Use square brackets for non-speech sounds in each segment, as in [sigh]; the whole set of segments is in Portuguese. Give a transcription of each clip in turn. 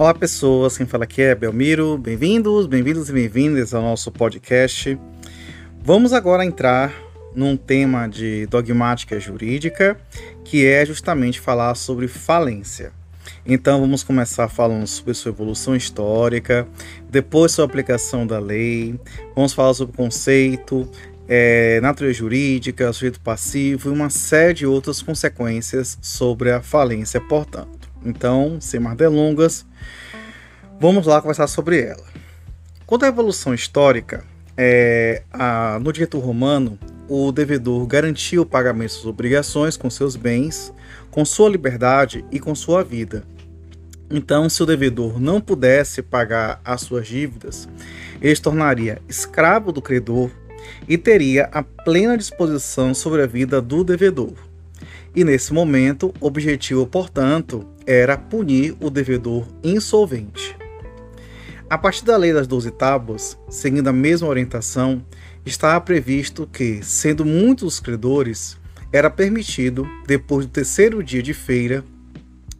Olá pessoas, quem fala aqui é Belmiro, bem-vindos, bem-vindos e bem-vindas ao nosso podcast. Vamos agora entrar num tema de dogmática jurídica, que é justamente falar sobre falência. Então vamos começar falando sobre sua evolução histórica, depois sua aplicação da lei, vamos falar sobre o conceito, é, natureza jurídica, sujeito passivo e uma série de outras consequências sobre a falência, portanto. Então, sem mais delongas, vamos lá conversar sobre ela. Quanto à evolução histórica, é, a, no direito romano, o devedor garantia o pagamento de suas obrigações com seus bens, com sua liberdade e com sua vida. Então, se o devedor não pudesse pagar as suas dívidas, ele se tornaria escravo do credor e teria a plena disposição sobre a vida do devedor. E nesse momento, o objetivo, portanto, era punir o devedor insolvente. A partir da lei das Doze Tábuas, seguindo a mesma orientação, estava previsto que, sendo muitos os credores, era permitido, depois do terceiro dia de feira,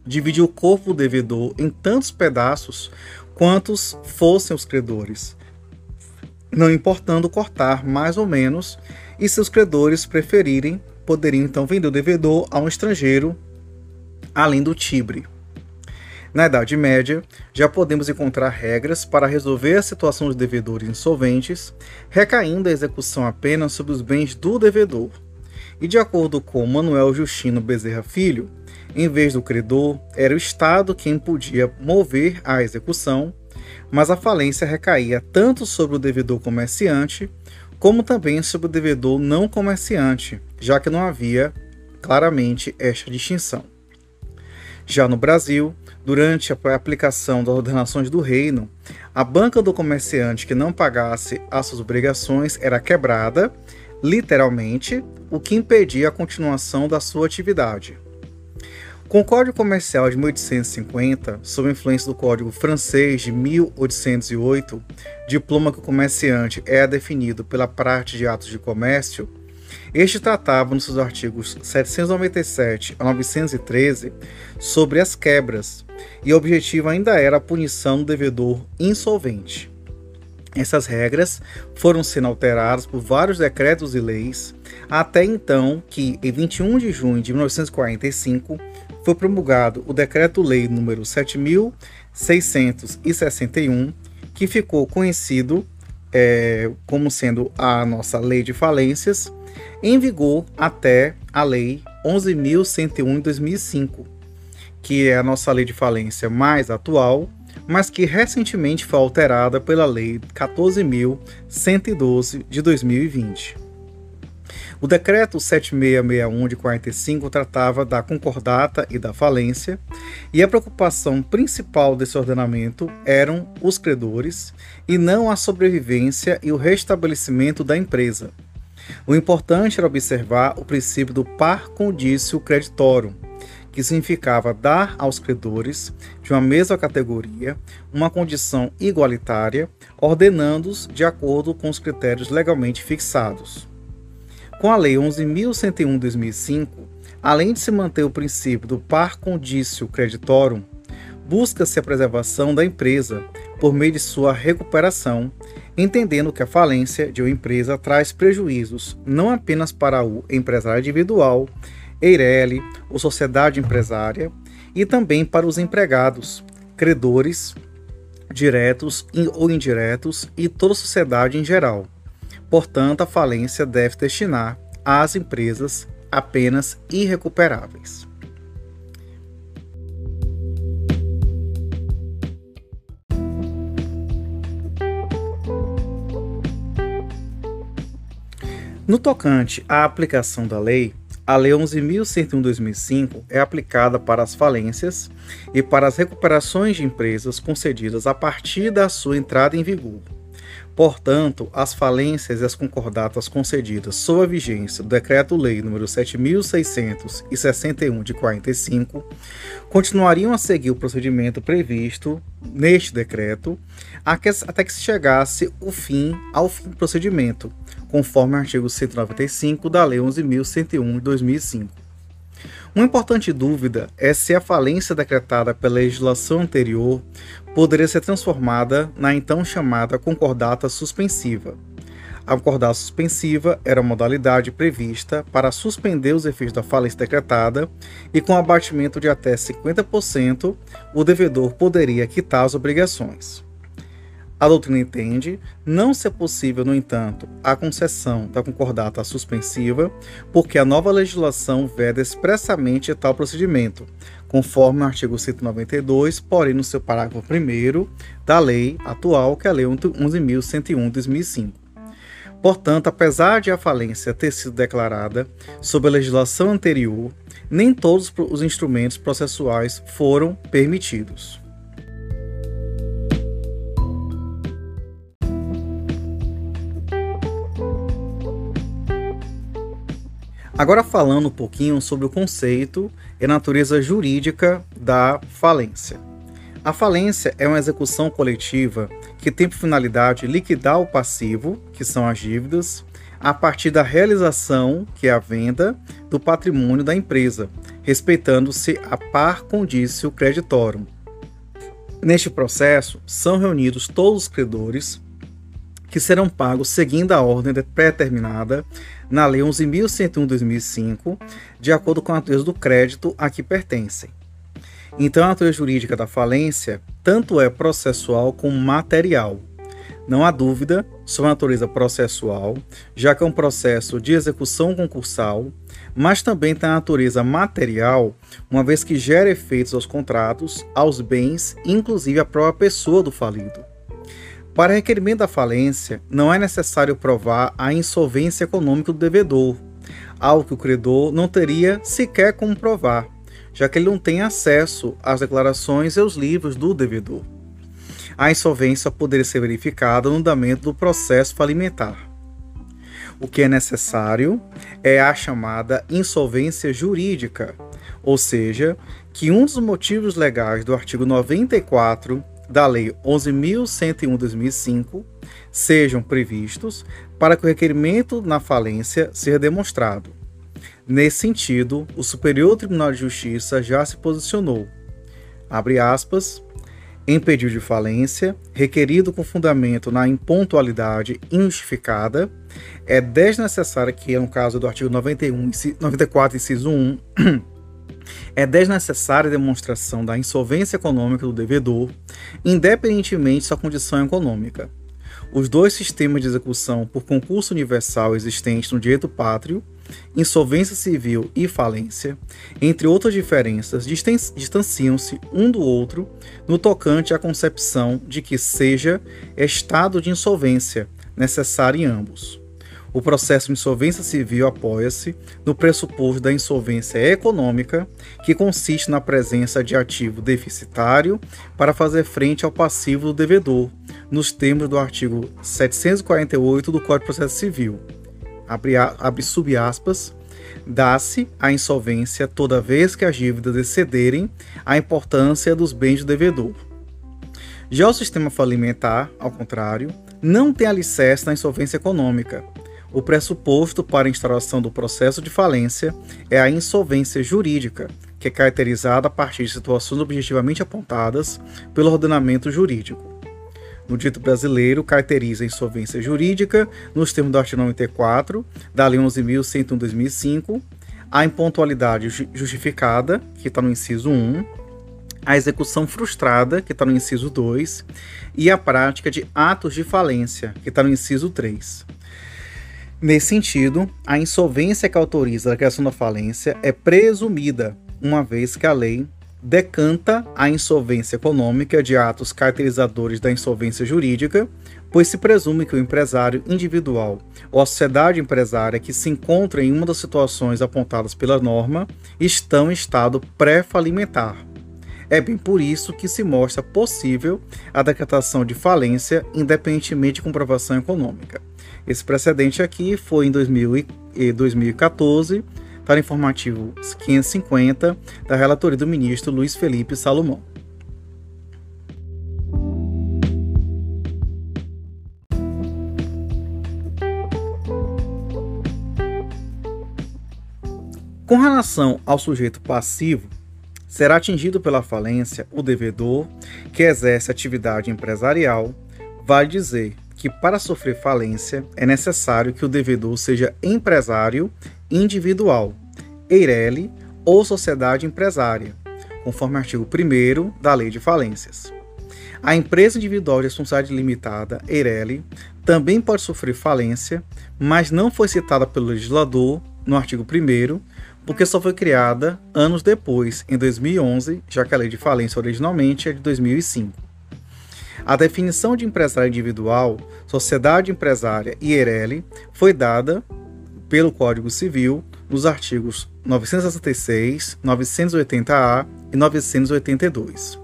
dividir o corpo do devedor em tantos pedaços quantos fossem os credores, não importando cortar mais ou menos, e seus credores preferirem, poderiam então vender o devedor a um estrangeiro, além do Tibre. Na Idade Média, já podemos encontrar regras para resolver a situação dos devedores insolventes, recaindo a execução apenas sobre os bens do devedor. E de acordo com Manuel Justino Bezerra Filho, em vez do credor, era o Estado quem podia mover a execução, mas a falência recaía tanto sobre o devedor comerciante, como também sobre o devedor não comerciante, já que não havia claramente esta distinção. Já no Brasil, durante a aplicação das ordenações do reino, a banca do comerciante que não pagasse as suas obrigações era quebrada, literalmente, o que impedia a continuação da sua atividade. Com o Código Comercial de 1850, sob influência do Código Francês de 1808, diploma que o comerciante é definido pela parte de atos de comércio, este tratava nos seus artigos 797 a 913 sobre as quebras, e o objetivo ainda era a punição do devedor insolvente. Essas regras foram sendo alteradas por vários decretos e leis, até então que, em 21 de junho de 1945, foi promulgado o Decreto-Lei número 7661, que ficou conhecido é, como sendo a nossa Lei de Falências, em vigor até a Lei 11.101 de 2005, que é a nossa lei de falência mais atual, mas que recentemente foi alterada pela Lei 14.112 de 2020. O decreto 7661 de 45 tratava da concordata e da falência, e a preocupação principal desse ordenamento eram os credores e não a sobrevivência e o restabelecimento da empresa. O importante era observar o princípio do par condício creditório, que significava dar aos credores de uma mesma categoria uma condição igualitária, ordenando-os de acordo com os critérios legalmente fixados. Com a Lei 11.101 de 2005, além de se manter o princípio do par condício creditorum, busca-se a preservação da empresa por meio de sua recuperação, entendendo que a falência de uma empresa traz prejuízos não apenas para o empresário individual, Eireli ou sociedade empresária, e também para os empregados, credores, diretos ou indiretos e toda a sociedade em geral. Portanto, a falência deve destinar às empresas apenas irrecuperáveis. No tocante à aplicação da lei, a Lei 11.101/2005 é aplicada para as falências e para as recuperações de empresas concedidas a partir da sua entrada em vigor. Portanto, as falências e as concordatas concedidas sob a vigência do Decreto-Lei nº 7.661 de 45 continuariam a seguir o procedimento previsto neste decreto até que se chegasse o fim ao fim do procedimento, conforme o artigo 195 da Lei 11.101 de 2005. Uma importante dúvida é se a falência decretada pela legislação anterior poderia ser transformada na então chamada concordata suspensiva. A concordata suspensiva era a modalidade prevista para suspender os efeitos da falência decretada e, com abatimento de até 50%, o devedor poderia quitar as obrigações. A doutrina entende não ser possível, no entanto, a concessão da concordata suspensiva, porque a nova legislação veda expressamente tal procedimento, conforme o artigo 192, porém no seu parágrafo 1 da lei atual, que é a Lei 11.101 de 2005. Portanto, apesar de a falência ter sido declarada sob a legislação anterior, nem todos os instrumentos processuais foram permitidos. Agora falando um pouquinho sobre o conceito e natureza jurídica da falência. A falência é uma execução coletiva que tem por finalidade liquidar o passivo, que são as dívidas, a partir da realização, que é a venda, do patrimônio da empresa, respeitando-se a par condício creditorum. Neste processo, são reunidos todos os credores que serão pagos seguindo a ordem pré-determinada na Lei 11.101/2005, de acordo com a natureza do crédito a que pertencem. Então, a natureza jurídica da falência tanto é processual como material. Não há dúvida sobre a natureza processual, já que é um processo de execução concursal, mas também tem a natureza material, uma vez que gera efeitos aos contratos, aos bens, inclusive à própria pessoa do falido. Para requerimento da falência, não é necessário provar a insolvência econômica do devedor, algo que o credor não teria sequer como provar, já que ele não tem acesso às declarações e aos livros do devedor. A insolvência poderia ser verificada no andamento do processo falimentar. O que é necessário é a chamada insolvência jurídica, ou seja, que um dos motivos legais do artigo 94 da Lei 11.101/2005 sejam previstos para que o requerimento na falência seja demonstrado. Nesse sentido, o Superior Tribunal de Justiça já se posicionou. Abre aspas. Em pedido de falência, requerido com fundamento na impontualidade injustificada, é desnecessário que, no caso do artigo 91, 94, inciso 1, [clears throat] é desnecessária demonstração da insolvência econômica do devedor, independentemente de sua condição econômica. Os dois sistemas de execução por concurso universal existentes no direito pátrio, insolvência civil e falência, entre outras diferenças, distanciam-se um do outro no tocante à concepção de que seja estado de insolvência necessário em ambos. O processo de insolvência civil apoia-se no pressuposto da insolvência econômica, que consiste na presença de ativo deficitário para fazer frente ao passivo do devedor, nos termos do artigo 748 do Código de Processo Civil. Abre, abre subaspas, dá-se a insolvência toda vez que as dívidas excederem a importância dos bens do devedor. Já o sistema falimentar, ao contrário, não tem alicerce na insolvência econômica, o pressuposto para a instauração do processo de falência é a insolvência jurídica, que é caracterizada a partir de situações objetivamente apontadas pelo ordenamento jurídico. No dito brasileiro, caracteriza a insolvência jurídica, nos termos do artigo 94 da Lei 11.101/2005, a impontualidade justificada, que está no inciso 1, a execução frustrada, que está no inciso 2, e a prática de atos de falência, que está no inciso 3. Nesse sentido, a insolvência que autoriza a criação da falência é presumida, uma vez que a lei decanta a insolvência econômica de atos caracterizadores da insolvência jurídica, pois se presume que o empresário individual ou a sociedade empresária que se encontra em uma das situações apontadas pela norma estão em estado pré-falimentar. É bem por isso que se mostra possível a decretação de falência independentemente de comprovação econômica. Esse precedente aqui foi em 2000 e 2014, para informativo 550, da relatoria do ministro Luiz Felipe Salomão. Com relação ao sujeito passivo, será atingido pela falência o devedor que exerce atividade empresarial. Vale dizer que para sofrer falência é necessário que o devedor seja empresário individual, EIRELI ou sociedade empresária, conforme o artigo 1 da Lei de Falências. A empresa individual de responsabilidade limitada, EIRELI, também pode sofrer falência, mas não foi citada pelo legislador no artigo 1 porque só foi criada anos depois, em 2011, já que a lei de falência originalmente é de 2005. A definição de empresário individual, sociedade empresária e ERELI foi dada pelo Código Civil nos artigos 966, 980-A e 982.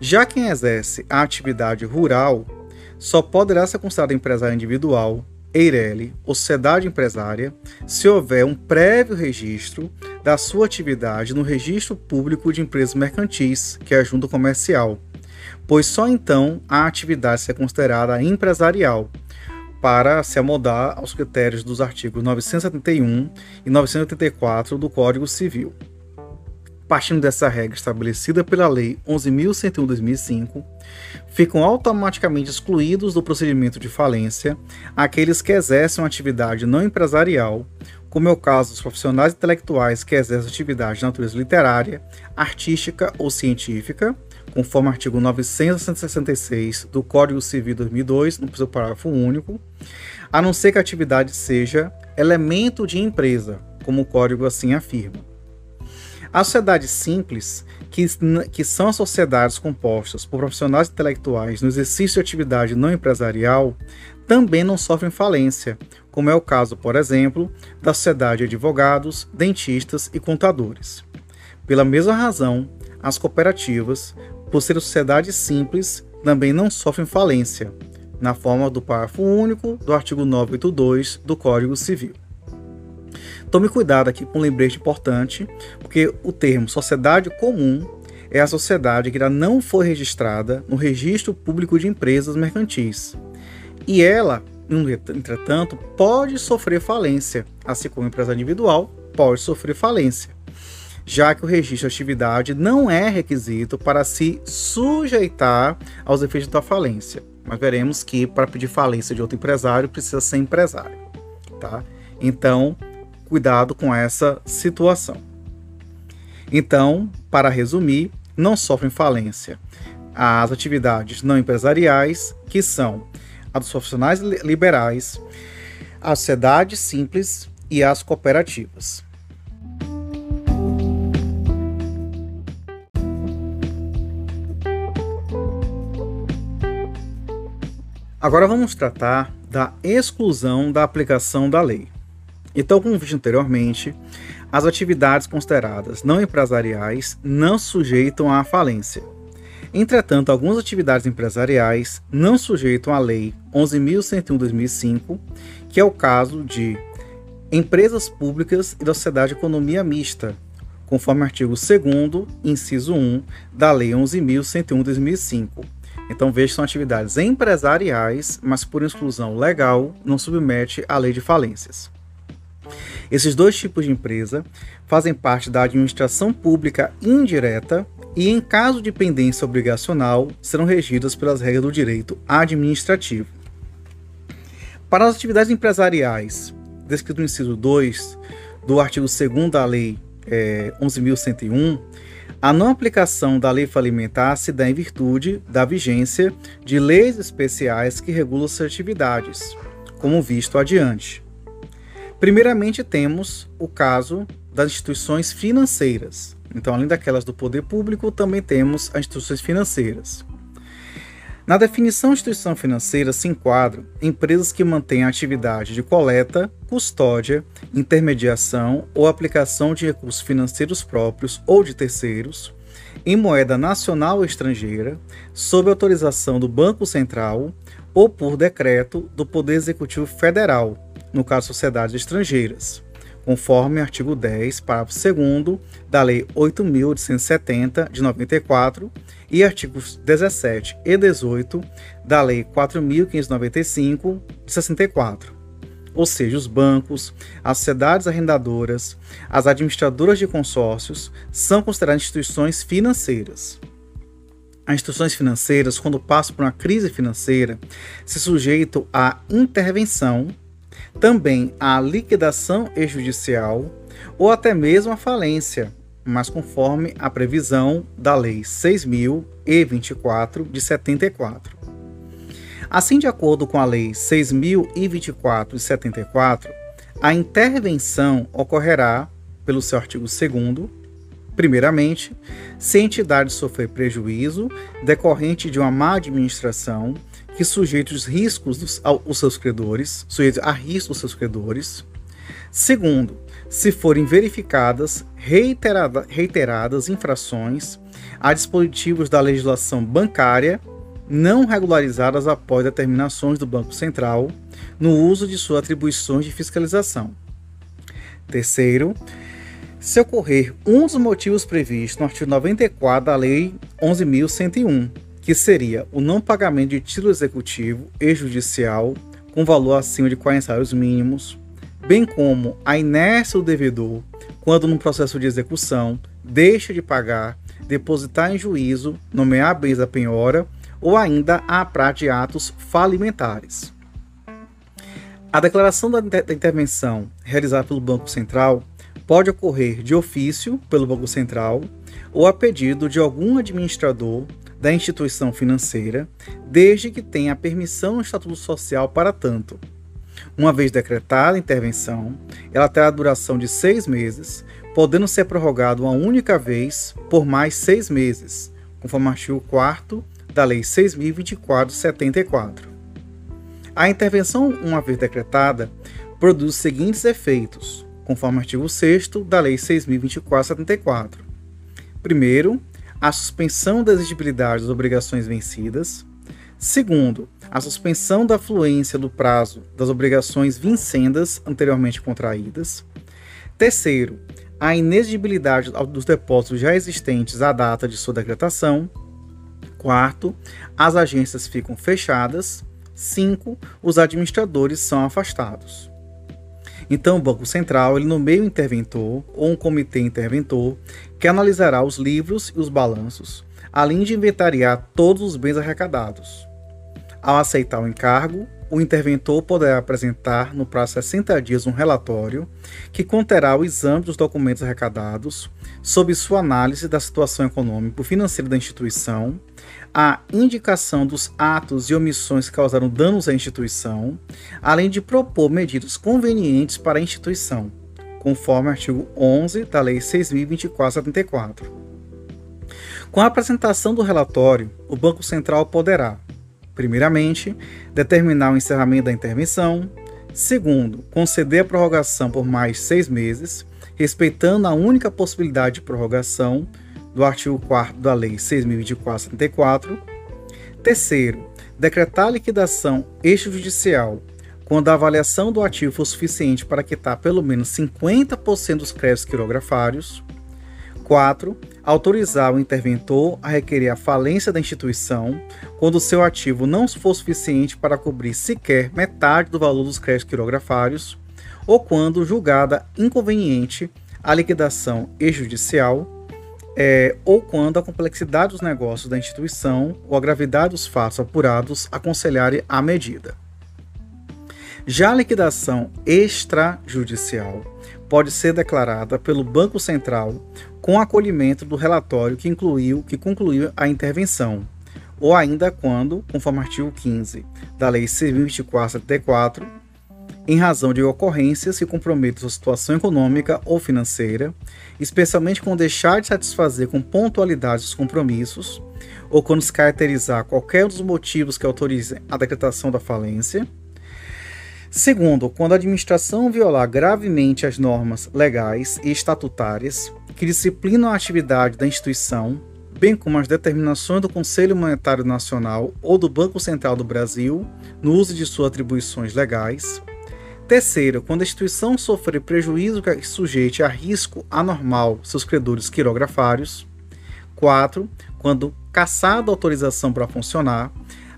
Já quem exerce a atividade rural só poderá ser considerado empresário individual EIRELI ou sociedade empresária se houver um prévio registro da sua atividade no Registro Público de Empresas Mercantis, que é a junta comercial, pois só então a atividade será considerada empresarial, para se amodar aos critérios dos artigos 971 e 984 do Código Civil. Partindo dessa regra estabelecida pela Lei 11.101-2005, ficam automaticamente excluídos do procedimento de falência aqueles que exercem atividade não empresarial, como é o caso dos profissionais intelectuais que exercem atividade de natureza literária, artística ou científica, conforme o artigo 966 do Código Civil 2002, no seu parágrafo único, a não ser que a atividade seja elemento de empresa, como o código assim afirma. As sociedades simples, que, que são as sociedades compostas por profissionais intelectuais no exercício de atividade não empresarial, também não sofrem falência, como é o caso, por exemplo, da sociedade de advogados, dentistas e contadores. Pela mesma razão, as cooperativas, por serem sociedades simples, também não sofrem falência, na forma do parágrafo único do artigo 982 do Código Civil. Tome cuidado aqui com um lembrete importante, porque o termo sociedade comum é a sociedade que ainda não foi registrada no Registro Público de Empresas Mercantis. E ela, entretanto, pode sofrer falência, assim como a empresa individual pode sofrer falência, já que o registro de atividade não é requisito para se sujeitar aos efeitos da falência. Mas veremos que para pedir falência de outro empresário precisa ser empresário, tá? Então, cuidado com essa situação. Então, para resumir, não sofrem falência as atividades não empresariais, que são as dos profissionais liberais, a sociedade simples e as cooperativas. Agora vamos tratar da exclusão da aplicação da lei. Então, como visto anteriormente, as atividades consideradas não empresariais não sujeitam à falência. Entretanto, algumas atividades empresariais não sujeitam à Lei 11.101-2005, que é o caso de empresas públicas e da sociedade de economia mista, conforme artigo 2 inciso 1 da Lei 11.101-2005. Então veja são atividades empresariais, mas por exclusão legal não submete à lei de falências. Esses dois tipos de empresa fazem parte da administração pública indireta e, em caso de pendência obrigacional, serão regidas pelas regras do direito administrativo. Para as atividades empresariais, descrito no inciso 2 do artigo 2 da Lei é, 11.101, a não aplicação da lei falimentar se dá em virtude da vigência de leis especiais que regulam as atividades, como visto adiante. Primeiramente, temos o caso das instituições financeiras. Então, além daquelas do poder público, também temos as instituições financeiras. Na definição de instituição financeira se enquadram empresas que mantêm a atividade de coleta, custódia, intermediação ou aplicação de recursos financeiros próprios ou de terceiros em moeda nacional ou estrangeira, sob autorização do Banco Central ou por decreto do Poder Executivo Federal, no caso sociedades estrangeiras, conforme artigo 10, parágrafo 2 da Lei 8.870 de 94 e artigos 17 e 18 da Lei 4.595 de 64. ou seja, os bancos, as sociedades arrendadoras, as administradoras de consórcios, são consideradas instituições financeiras. As instituições financeiras, quando passam por uma crise financeira, se sujeitam à intervenção, também à liquidação extrajudicial ou até mesmo à falência, mas conforme a previsão da Lei 6.024 de 74. Assim, de acordo com a Lei 6.024 de 74, a intervenção ocorrerá, pelo seu artigo 2, primeiramente, se a entidade sofrer prejuízo decorrente de uma má administração que sujeite os riscos dos aos seus credores, sujeite a risco dos seus credores. Segundo, se forem verificadas reiterada, reiteradas infrações a dispositivos da legislação bancária não regularizadas após determinações do Banco Central no uso de suas atribuições de fiscalização. Terceiro, se ocorrer um dos motivos previstos no artigo 94 da Lei 11.101, que seria o não pagamento de título executivo e judicial com valor acima de 40 salários mínimos, bem como a inércia do devedor quando no processo de execução deixa de pagar, depositar em juízo, nomear bens da penhora ou ainda a prática de atos falimentares. A declaração da intervenção realizada pelo Banco Central pode ocorrer de ofício pelo Banco Central ou a pedido de algum administrador da instituição financeira, desde que tenha permissão no Estatuto Social para tanto. Uma vez decretada a intervenção, ela terá duração de seis meses, podendo ser prorrogada uma única vez por mais seis meses, conforme o artigo 4 da Lei 6.024-74. A intervenção, uma vez decretada, produz os seguintes efeitos, conforme o artigo 6 da Lei 6.024-74. Primeiro, a suspensão da exigibilidade das obrigações vencidas. Segundo, a suspensão da fluência do prazo das obrigações vincendas anteriormente contraídas. Terceiro, a inexigibilidade dos depósitos já existentes à data de sua decretação. Quarto, as agências ficam fechadas. Cinco, os administradores são afastados. Então, o Banco Central ele nomeia um interventor ou um comitê interventor que analisará os livros e os balanços, além de inventariar todos os bens arrecadados. Ao aceitar o encargo, o interventor poderá apresentar no prazo de 60 dias um relatório que conterá o exame dos documentos arrecadados, sob sua análise da situação econômico-financeira da instituição, a indicação dos atos e omissões que causaram danos à instituição, além de propor medidas convenientes para a instituição, conforme o artigo 11 da Lei 6.024-74. Com a apresentação do relatório, o Banco Central poderá, primeiramente, determinar o encerramento da intervenção, segundo, conceder a prorrogação por mais seis meses, respeitando a única possibilidade de prorrogação do artigo 4 da Lei 6.024-74. Terceiro, decretar a liquidação extrajudicial quando a avaliação do ativo for suficiente para quitar pelo menos 50% dos créditos quirografários. 4. Autorizar o interventor a requerer a falência da instituição quando seu ativo não for suficiente para cobrir sequer metade do valor dos créditos quirografários, ou quando julgada inconveniente a liquidação extrajudicial, é, ou quando a complexidade dos negócios da instituição ou a gravidade dos fatos apurados aconselharem a medida. Já a liquidação extrajudicial pode ser declarada pelo Banco Central com acolhimento do relatório que incluiu que concluiu a intervenção, ou ainda quando, conforme artigo 15 da Lei 6.024-74, em razão de ocorrências que comprometam sua situação econômica ou financeira, especialmente quando deixar de satisfazer com pontualidade os compromissos, ou quando se caracterizar qualquer dos motivos que autorizem a decretação da falência, Segundo, quando a administração violar gravemente as normas legais e estatutárias que disciplinam a atividade da instituição, bem como as determinações do Conselho Monetário Nacional ou do Banco Central do Brasil no uso de suas atribuições legais. Terceiro, quando a instituição sofrer prejuízo que sujeite a risco anormal seus credores quirografários. 4. Quando cassada a autorização para funcionar,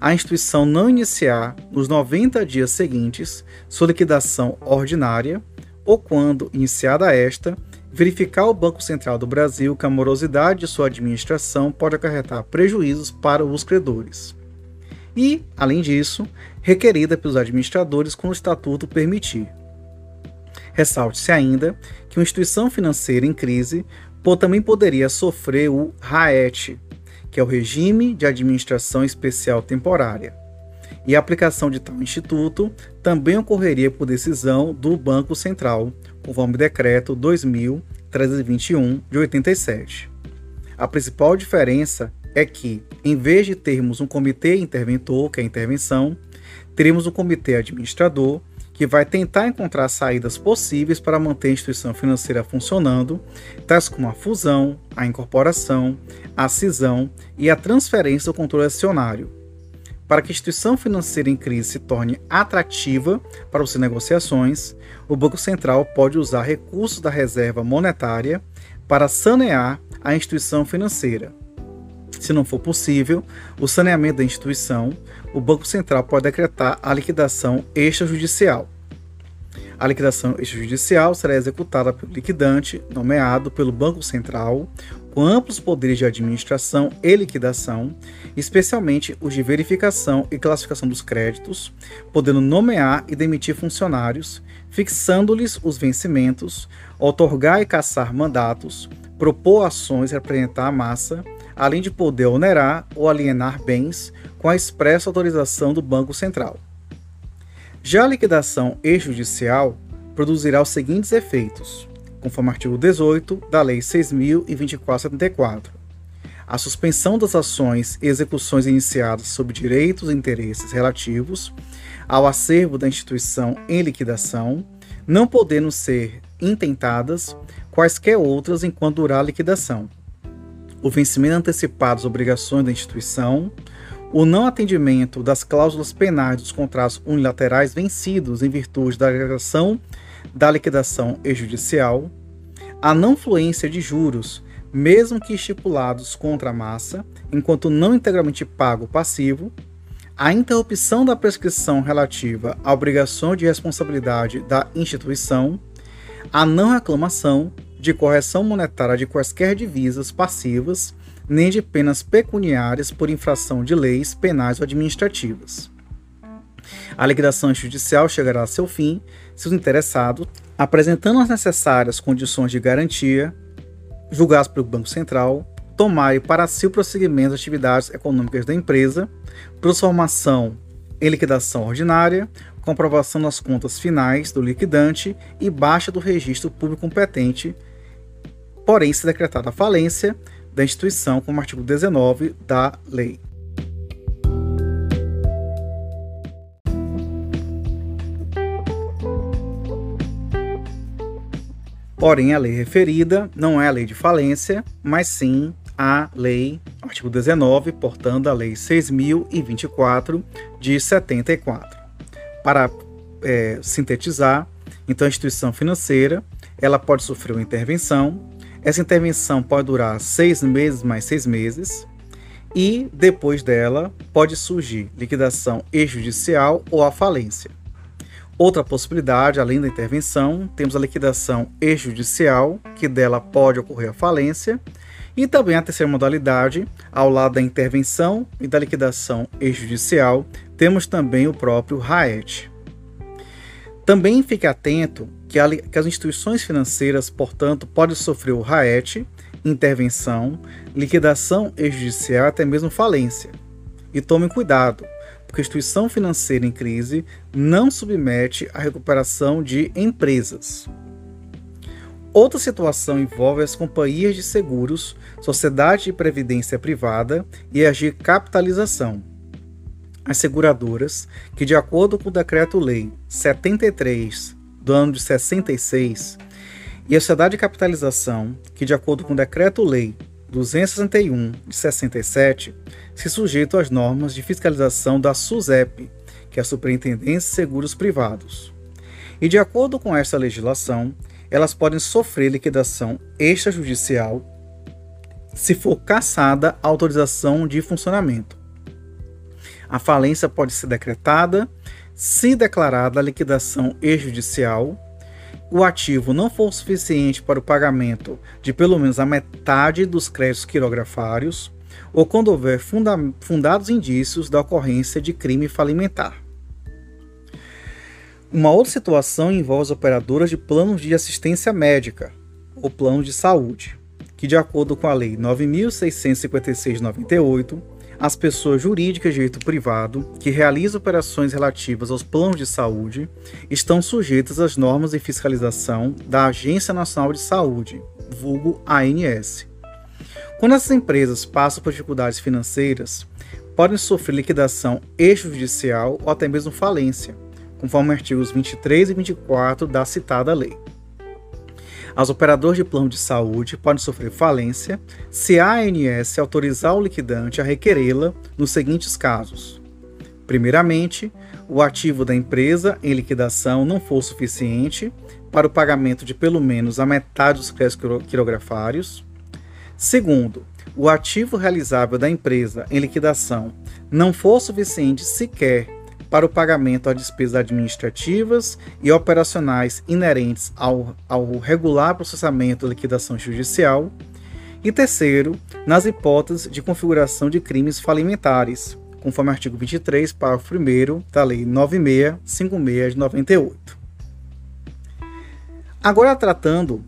a instituição não iniciar nos 90 dias seguintes sua liquidação ordinária ou quando iniciada esta, verificar o Banco Central do Brasil que a morosidade de sua administração pode acarretar prejuízos para os credores. E, além disso, requerida pelos administradores quando o estatuto permitir. Ressalte-se ainda que uma instituição financeira em crise também poderia sofrer o RAET, que é o Regime de Administração Especial Temporária. E a aplicação de tal instituto também ocorreria por decisão do Banco Central, conforme decreto 2321 de 87. A principal diferença é que, em vez de termos um comitê interventor, que é a intervenção, teremos um comitê administrador que vai tentar encontrar saídas possíveis para manter a instituição financeira funcionando, tais como a fusão, a incorporação, a cisão e a transferência do controle acionário. Para que a instituição financeira em crise se torne atrativa para as negociações, o Banco Central pode usar recursos da reserva monetária para sanear a instituição financeira. Se não for possível o saneamento da instituição, o Banco Central pode decretar a liquidação extrajudicial. A liquidação extrajudicial será executada pelo liquidante, nomeado pelo Banco Central, com amplos poderes de administração e liquidação, especialmente os de verificação e classificação dos créditos, podendo nomear e demitir funcionários, fixando-lhes os vencimentos, otorgar e caçar mandatos, propor ações e representar a massa, além de poder onerar ou alienar bens com a expressa autorização do Banco Central. Já a liquidação extrajudicial produzirá os seguintes efeitos: conforme o artigo 18 da Lei 6.024-74. A suspensão das ações e execuções iniciadas sob direitos e interesses relativos ao acervo da instituição em liquidação, não podendo ser intentadas quaisquer outras enquanto durar a liquidação. O vencimento antecipado das obrigações da instituição, o não atendimento das cláusulas penais dos contratos unilaterais vencidos em virtude da agregação da liquidação extrajudicial, a não fluência de juros, mesmo que estipulados contra a massa, enquanto não integralmente pago passivo, a interrupção da prescrição relativa à obrigação de responsabilidade da instituição, a não reclamação de correção monetária de quaisquer divisas passivas, nem de penas pecuniárias por infração de leis penais ou administrativas. A liquidação judicial chegará a seu fim se os interessados, apresentando as necessárias condições de garantia, julgados pelo Banco Central, tomarem para si o prosseguimento das atividades econômicas da empresa, transformação em liquidação ordinária, comprovação das contas finais do liquidante e baixa do registro público competente, porém se decretada a falência da instituição, como artigo 19 da lei. Porém, a lei referida não é a lei de falência, mas sim a lei, artigo 19, portanto, a lei 6.024 de 74. Para é, sintetizar, então a instituição financeira ela pode sofrer uma intervenção. Essa intervenção pode durar seis meses mais seis meses e depois dela pode surgir liquidação extrajudicial ou a falência. Outra possibilidade, além da intervenção, temos a liquidação extrajudicial, que dela pode ocorrer a falência, e também a terceira modalidade, ao lado da intervenção e da liquidação extrajudicial, temos também o próprio RAET. Também fique atento que, a, que as instituições financeiras, portanto, podem sofrer o RAET, intervenção, liquidação extrajudicial até mesmo falência. E tome cuidado, porque a instituição financeira em crise não submete à recuperação de empresas. Outra situação envolve as companhias de seguros, sociedade de previdência privada e a de capitalização. As seguradoras, que de acordo com o Decreto-Lei 73 do ano de 66, e a sociedade de capitalização, que de acordo com o Decreto-Lei 261 de 67 se sujeitam às normas de fiscalização da SUSEP, que é a Superintendência de Seguros Privados. E de acordo com esta legislação, elas podem sofrer liquidação extrajudicial se for cassada a autorização de funcionamento. A falência pode ser decretada se declarada a liquidação extrajudicial, o ativo não for suficiente para o pagamento de pelo menos a metade dos créditos quirografários, ou quando houver funda fundados indícios da ocorrência de crime falimentar. Uma outra situação envolve as operadoras de planos de assistência médica, ou plano de saúde, que, de acordo com a Lei 9.656-98, as pessoas jurídicas de direito privado que realizam operações relativas aos planos de saúde estão sujeitas às normas de fiscalização da Agência Nacional de Saúde, vulgo ANS. Quando essas empresas passam por dificuldades financeiras, podem sofrer liquidação extrajudicial ou até mesmo falência, conforme artigos 23 e 24 da citada lei. As operadoras de plano de saúde podem sofrer falência se a ANS autorizar o liquidante a requerê-la nos seguintes casos. Primeiramente, o ativo da empresa em liquidação não for suficiente para o pagamento de pelo menos a metade dos créditos quirografários. Segundo, o ativo realizável da empresa em liquidação não for suficiente sequer para o pagamento a despesas administrativas e operacionais inerentes ao, ao regular processamento da liquidação judicial. E terceiro, nas hipóteses de configuração de crimes falimentares, conforme o artigo 23, parágrafo 1 da Lei 9656 de 98. Agora tratando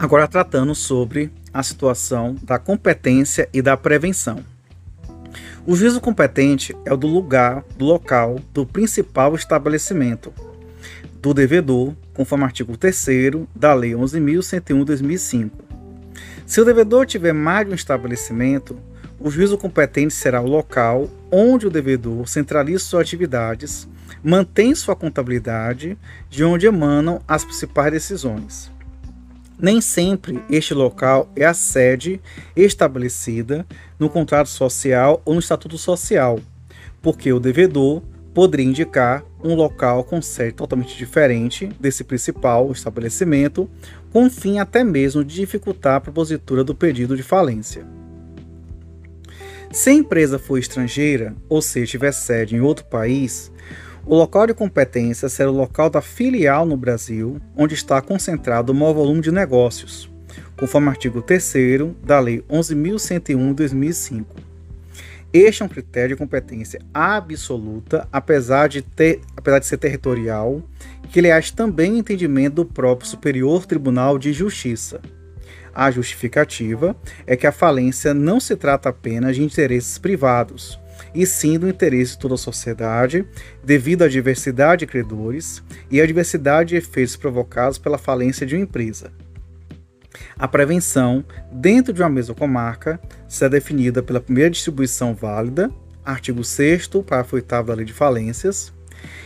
Agora tratando sobre a situação da competência e da prevenção. O juízo competente é o do lugar, do local, do principal estabelecimento do devedor, conforme o artigo 3 da Lei 11.101/2005. Se o devedor tiver mais de um estabelecimento, o juízo competente será o local onde o devedor centraliza suas atividades, mantém sua contabilidade, de onde emanam as principais decisões. Nem sempre este local é a sede estabelecida no contrato social ou no estatuto social, porque o devedor poderia indicar um local com sede totalmente diferente desse principal estabelecimento, com fim até mesmo de dificultar a propositura do pedido de falência. Se a empresa for estrangeira, ou seja, tiver sede em outro país, o local de competência será o local da filial no Brasil, onde está concentrado o maior volume de negócios, conforme o artigo 3 da Lei 11.101/2005. Este é um critério de competência absoluta, apesar de, ter, apesar de ser territorial, que aliás também é entendimento do próprio Superior Tribunal de Justiça. A justificativa é que a falência não se trata apenas de interesses privados, e sim do interesse de toda a sociedade, devido à diversidade de credores e à diversidade de efeitos provocados pela falência de uma empresa. A prevenção, dentro de uma mesma comarca, será definida pela primeira distribuição válida, artigo 6 parágrafo 8 da Lei de Falências,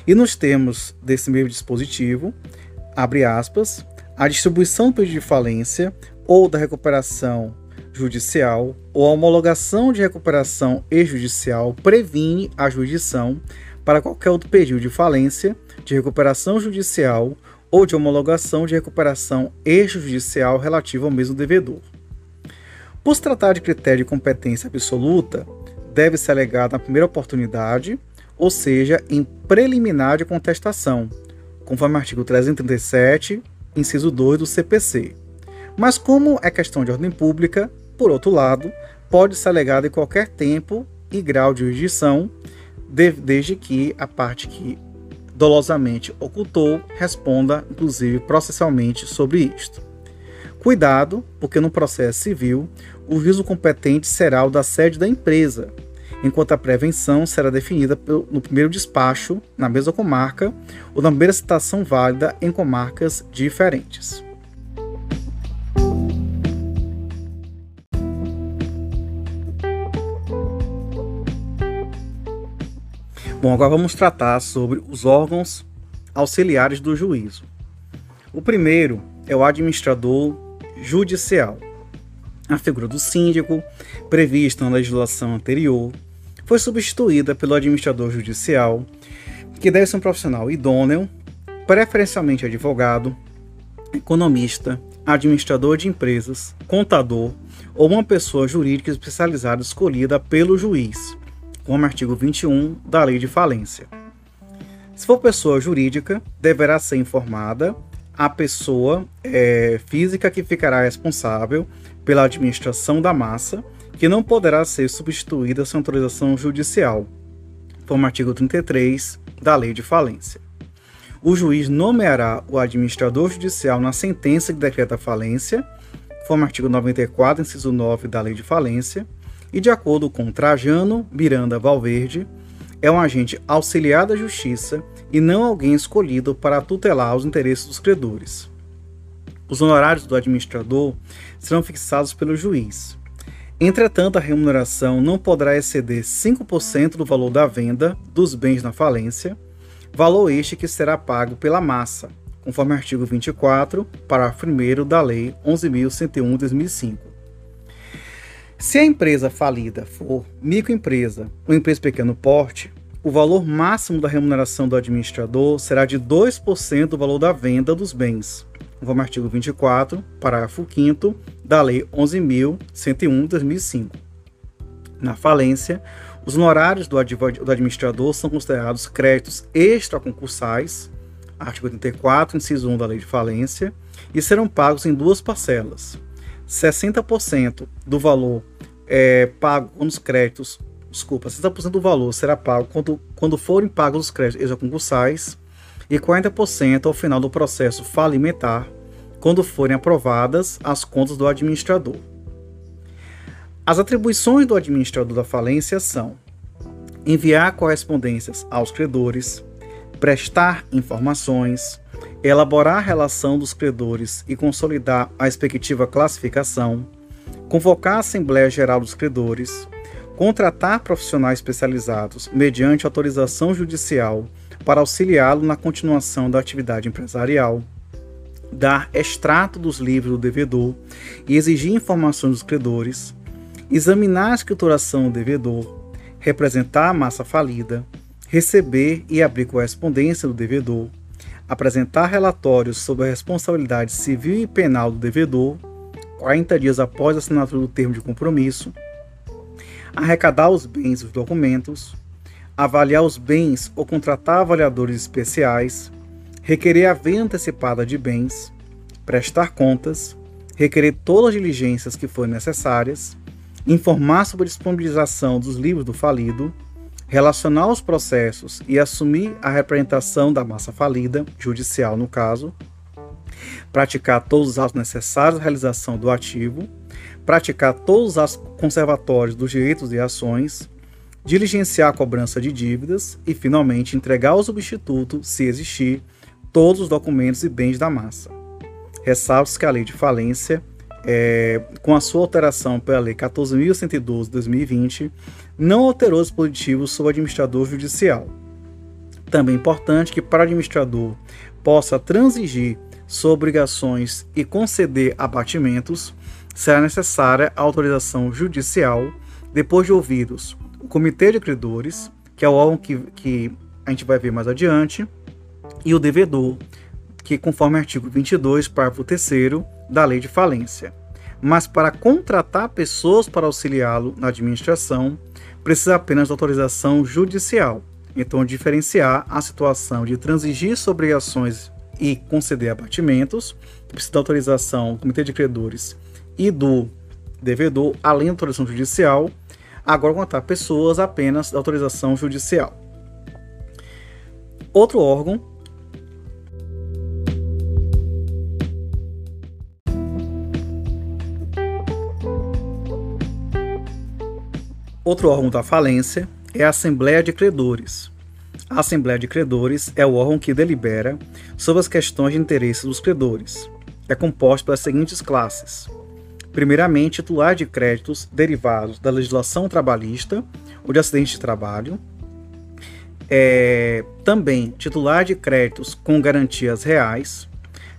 e nos termos desse mesmo dispositivo, abre aspas, a distribuição do pedido de falência ou da recuperação judicial ou a homologação de recuperação extrajudicial previne a jurisdição para qualquer outro pedido de falência, de recuperação judicial ou de homologação de recuperação extrajudicial relativo ao mesmo devedor. Por se tratar de critério de competência absoluta, deve ser alegado na primeira oportunidade, ou seja, em preliminar de contestação, conforme o artigo 337, inciso 2 do CPC. Mas como é questão de ordem pública, por outro lado, pode ser alegado em qualquer tempo e grau de jurisdição, desde que a parte que dolosamente ocultou responda, inclusive processualmente, sobre isto. Cuidado, porque no processo civil, o juízo competente será o da sede da empresa, enquanto a prevenção será definida no primeiro despacho, na mesma comarca, ou na primeira citação válida em comarcas diferentes. Bom, agora vamos tratar sobre os órgãos auxiliares do juízo. O primeiro é o administrador judicial. A figura do síndico, prevista na legislação anterior, foi substituída pelo administrador judicial, que deve ser um profissional idôneo, preferencialmente advogado, economista, administrador de empresas, contador ou uma pessoa jurídica especializada escolhida pelo juiz, como artigo 21 da Lei de Falência. Se for pessoa jurídica, deverá ser informada a pessoa é, física que ficará responsável pela administração da massa, que não poderá ser substituída sem autorização judicial, como artigo 33 da Lei de Falência. O juiz nomeará o administrador judicial na sentença que decreta a falência, conforme artigo 94, inciso 9 da Lei de Falência, e de acordo com Trajano Miranda Valverde, é um agente auxiliar da justiça e não alguém escolhido para tutelar os interesses dos credores. Os honorários do administrador serão fixados pelo juiz. Entretanto, a remuneração não poderá exceder 5% do valor da venda dos bens na falência, valor este que será pago pela massa, conforme artigo 24, parágrafo 1 da Lei 11.101-2005. Se a empresa falida for microempresa ou empresa pequeno porte, o valor máximo da remuneração do administrador será de 2% do valor da venda dos bens, conforme artigo 24, parágrafo 5 da Lei 11.101-2005. Na falência, os honorários do, do administrador são considerados créditos extraconcursais, artigo 84, inciso 1 da Lei de Falência, e serão pagos em duas parcelas. 60% do valor é pago quando os créditos, desculpa, 60% do valor será pago quando, quando forem pagos os créditos. Extraconcursais e 40% ao final do processo falimentar, quando forem aprovadas as contas do administrador. As atribuições do administrador da falência são enviar correspondências aos credores, prestar informações, elaborar a relação dos credores e consolidar a respectiva classificação, convocar a Assembleia Geral dos Credores, contratar profissionais especializados mediante autorização judicial para auxiliá-lo na continuação da atividade empresarial, dar extrato dos livros do devedor e exigir informações dos credores, examinar a escrituração do devedor, representar a massa falida, receber e abrir correspondência do devedor, apresentar relatórios sobre a responsabilidade civil e penal do devedor 40 dias após a assinatura do termo de compromisso, arrecadar os bens e os documentos, avaliar os bens ou contratar avaliadores especiais, requerer a venda antecipada de bens, prestar contas, requerer todas as diligências que forem necessárias, informar sobre a disponibilização dos livros do falido, relacionar os processos e assumir a representação da massa falida, judicial no caso, praticar todos os atos necessários à realização do ativo, praticar todos os atos conservatórios dos direitos e ações, diligenciar a cobrança de dívidas e, finalmente, entregar ao substituto, se existir, todos os documentos e bens da massa. Ressalve-se que a lei de falência, é, com a sua alteração pela Lei 14.112 de 2020, não alterou os dispositivos sobre o administrador judicial. Também é importante que, para o administrador possa transigir sobre obrigações e conceder abatimentos, será necessária a autorização judicial, depois de ouvidos o Comitê de Credores, que é o órgão que, que a gente vai ver mais adiante, e o devedor, que conforme artigo 22, parágrafo 3 da Lei de Falência. Mas para contratar pessoas para auxiliá-lo na administração, precisa apenas autorização judicial. Então, diferenciar a situação de transigir sobre obrigações e conceder abatimentos, precisa da autorização do Comitê de Credores e do devedor, além da autorização judicial. Agora, contar pessoas apenas da autorização judicial. Outro órgão Outro órgão da falência é a Assembleia de Credores. A Assembleia de Credores é o órgão que delibera sobre as questões de interesse dos credores. É composto pelas seguintes classes: primeiramente, titular de créditos derivados da legislação trabalhista ou de acidente de trabalho. É, também titular de créditos com garantias reais,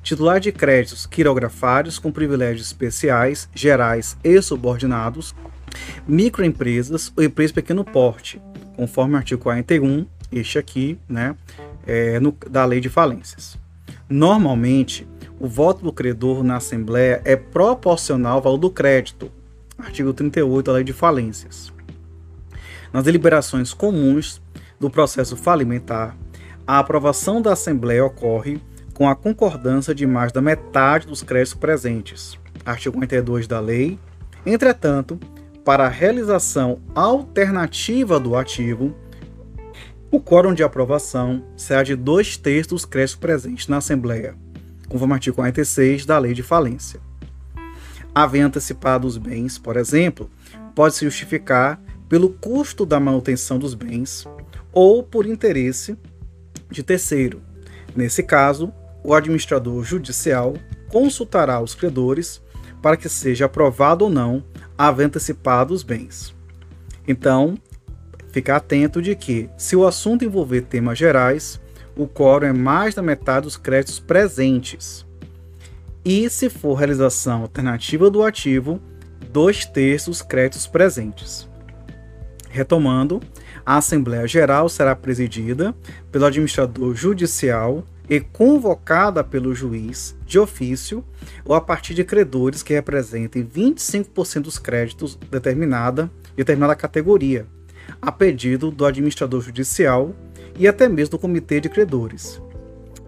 titular de créditos quirografários com privilégios especiais, gerais e subordinados, microempresas ou empresas pequeno porte, conforme o artigo 41, este aqui, né, é, no, da lei de falências. Normalmente, o voto do credor na Assembleia é proporcional ao valor do crédito, artigo 38 da Lei de Falências. Nas deliberações comuns do processo falimentar, a aprovação da Assembleia ocorre com a concordância de mais da metade dos créditos presentes, artigo 42 da lei. Entretanto, para a realização alternativa do ativo, o quórum de aprovação será de dois terços créditos presentes na Assembleia, conforme o artigo 46 da Lei de Falência. Havendo antecipado os bens, por exemplo, pode se justificar pelo custo da manutenção dos bens ou por interesse de terceiro. Nesse caso, o administrador judicial consultará os credores para que seja aprovado ou não a antecipado os bens. Então, ficar atento de que, se o assunto envolver temas gerais, o quórum é mais da metade dos créditos presentes. E se for realização alternativa do ativo, dois terços créditos presentes. Retomando, a Assembleia Geral será presidida pelo administrador judicial e convocada pelo juiz de ofício ou a partir de credores que representem 25% dos créditos determinada determinada categoria, a pedido do administrador judicial e até mesmo do comitê de credores.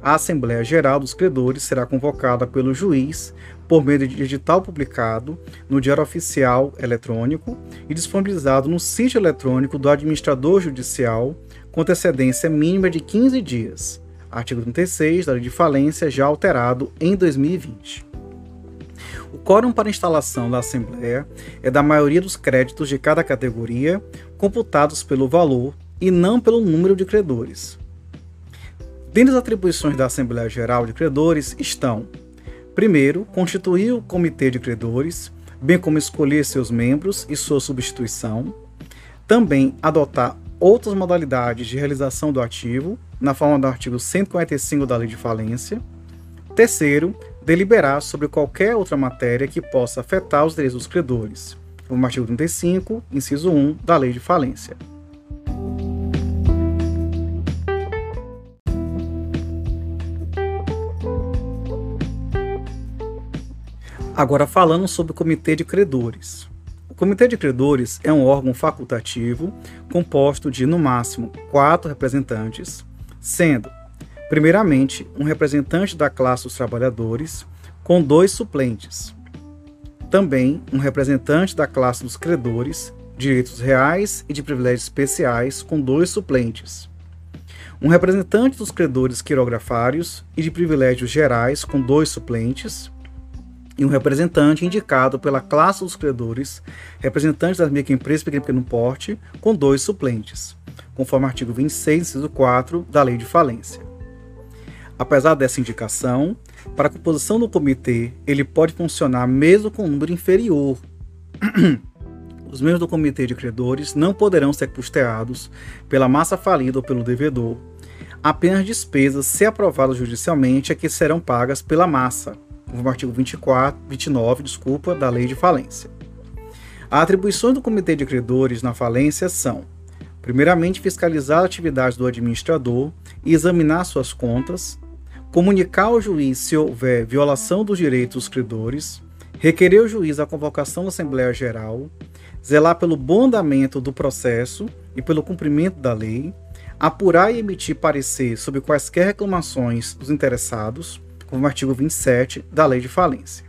A Assembleia Geral dos Credores será convocada pelo juiz por meio de edital publicado no Diário Oficial Eletrônico e disponibilizado no sítio eletrônico do administrador judicial com antecedência mínima de 15 dias. Artigo 36 da Lei de Falência, já alterado em 2020. O quórum para instalação da Assembleia é da maioria dos créditos de cada categoria, computados pelo valor e não pelo número de credores. Dentre as atribuições da Assembleia Geral de Credores estão Primeiro, constituir o comitê de credores, bem como escolher seus membros e sua substituição. Também adotar outras modalidades de realização do ativo, na forma do artigo 145 da Lei de Falência. Terceiro, deliberar sobre qualquer outra matéria que possa afetar os direitos dos credores, o artigo 35, inciso 1 da Lei de Falência. Agora falando sobre o Comitê de Credores. O Comitê de Credores é um órgão facultativo composto de, no máximo, quatro representantes, sendo, primeiramente, um representante da classe dos trabalhadores, com dois suplentes. Também um representante da classe dos credores, direitos reais e de privilégios especiais, com dois suplentes. Um representante dos credores quirografários e de privilégios gerais, com dois suplentes e um representante indicado pela classe dos credores, representante das microempresas pequeno pequeno porte, com dois suplentes, conforme artigo 26, inciso 4 da Lei de Falência. Apesar dessa indicação, para a composição do comitê, ele pode funcionar mesmo com um número inferior. [clears throat] Os membros do comitê de credores não poderão ser custeados pela massa falida ou pelo devedor. Apenas despesas, se aprovadas judicialmente, é que serão pagas pela massa, conforme o artigo 24, 29 desculpa, da Lei de Falência. As atribuições do Comitê de Credores na falência são, primeiramente, fiscalizar a atividade do administrador e examinar suas contas, comunicar ao juiz se houver violação dos direitos dos credores, requerer ao juiz a convocação da Assembleia Geral, zelar pelo bom andamento do processo e pelo cumprimento da lei, apurar e emitir parecer sobre quaisquer reclamações dos interessados, como o artigo 27 da Lei de Falência.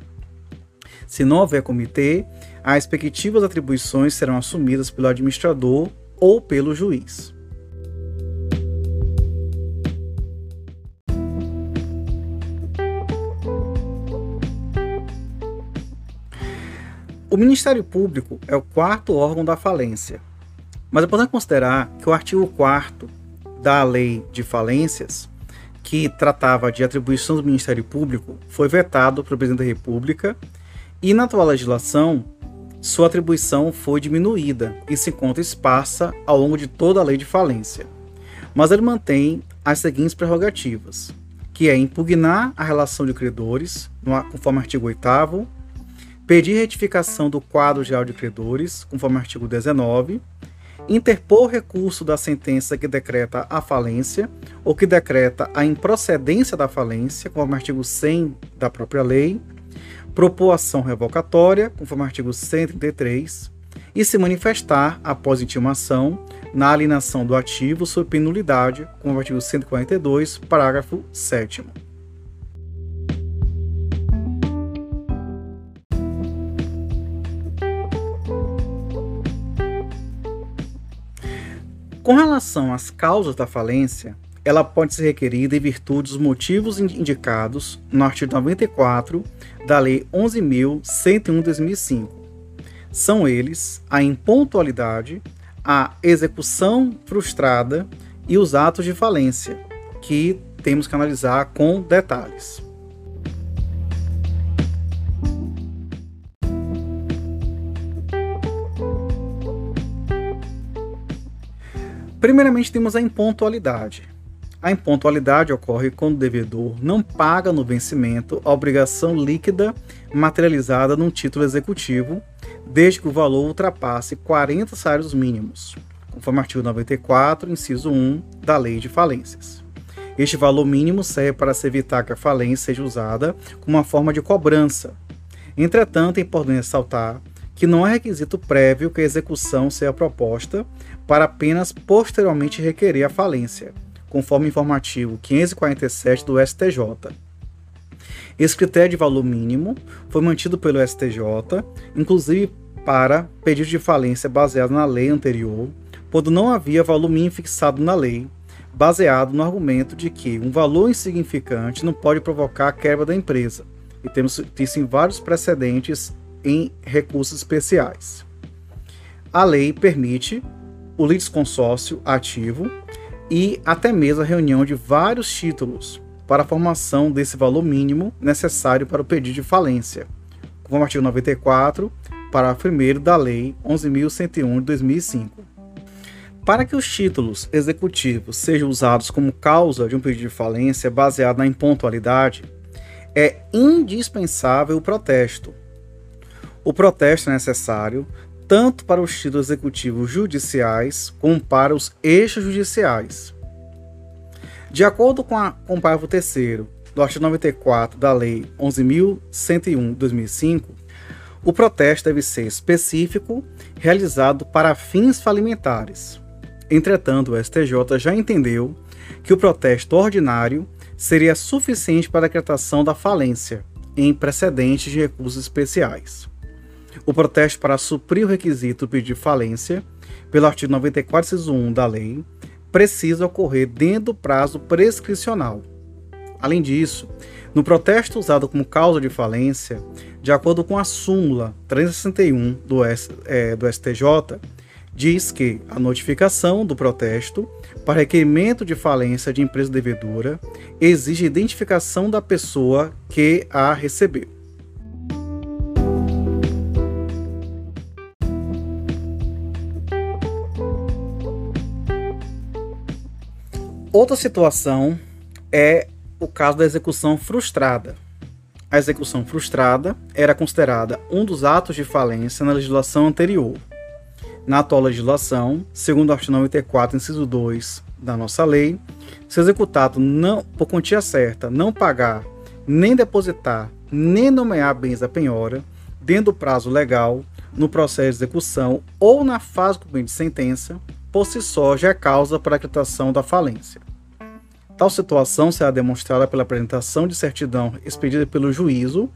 Se não houver comitê, as respectivas atribuições serão assumidas pelo administrador ou pelo juiz. O Ministério Público é o quarto órgão da falência, mas é importante considerar que o artigo 4 da Lei de Falências que tratava de atribuição do Ministério Público, foi vetado pelo presidente da República e, na atual legislação, sua atribuição foi diminuída e se encontra esparsa ao longo de toda a lei de falência. Mas ele mantém as seguintes prerrogativas, que é impugnar a relação de credores, conforme o artigo 8 pedir retificação do quadro geral de credores, conforme o artigo 19, interpor recurso da sentença que decreta a falência ou que decreta a improcedência da falência, conforme o artigo 100 da própria lei, propor ação revocatória, conforme o artigo 133, e se manifestar após intimação na alienação do ativo sob penalidade, conforme o artigo 142, parágrafo 7 Com relação às causas da falência, ela pode ser requerida em virtude dos motivos indicados no artigo 94 da Lei 11.101/2005. São eles a impontualidade, a execução frustrada e os atos de falência, que temos que analisar com detalhes. Primeiramente, temos a impontualidade. A impontualidade ocorre quando o devedor não paga no vencimento a obrigação líquida materializada num título executivo, desde que o valor ultrapasse 40 salários mínimos, conforme o artigo 94, inciso 1 da Lei de Falências. Este valor mínimo serve para se evitar que a falência seja usada como uma forma de cobrança. Entretanto, é importante ressaltar que não é requisito prévio que a execução seja proposta para apenas posteriormente requerer a falência, conforme informativo 547 do STJ. Esse critério de valor mínimo foi mantido pelo STJ, inclusive para pedido de falência baseado na lei anterior, quando não havia valor mínimo fixado na lei, baseado no argumento de que um valor insignificante não pode provocar a quebra da empresa. E temos isso em vários precedentes em recursos especiais. A lei permite o litisconsórcio ativo e até mesmo a reunião de vários títulos para a formação desse valor mínimo necessário para o pedido de falência, conforme o artigo 94, parágrafo 1 da Lei 11.101 de 2005. Para que os títulos executivos sejam usados como causa de um pedido de falência baseado na impontualidade, é indispensável o protesto, o protesto é necessário tanto para os títulos executivos judiciais como para os extrajudiciais. De acordo com, a, com o parágrafo 3 do artigo 94 da Lei 11.101/2005, o protesto deve ser específico, realizado para fins falimentares. Entretanto, o STJ já entendeu que o protesto ordinário seria suficiente para a decretação da falência em precedentes de recursos especiais o protesto para suprir o requisito de falência, pelo artigo 94, 1 da lei, precisa ocorrer dentro do prazo prescricional. Além disso, no protesto usado como causa de falência, de acordo com a súmula 361 do, S, é, do STJ, diz que a notificação do protesto para requerimento de falência de empresa devedora exige identificação da pessoa que a recebeu. Outra situação é o caso da execução frustrada. A execução frustrada era considerada um dos atos de falência na legislação anterior. Na atual legislação, segundo o artigo 94, inciso 2 da nossa lei, se o executado não, por quantia certa, não pagar, nem depositar, nem nomear bens da penhora, dentro do prazo legal, no processo de execução ou na fase de cumprimento de sentença, por si só já é causa para a acreditação da falência. Tal situação será demonstrada pela apresentação de certidão expedida pelo juízo,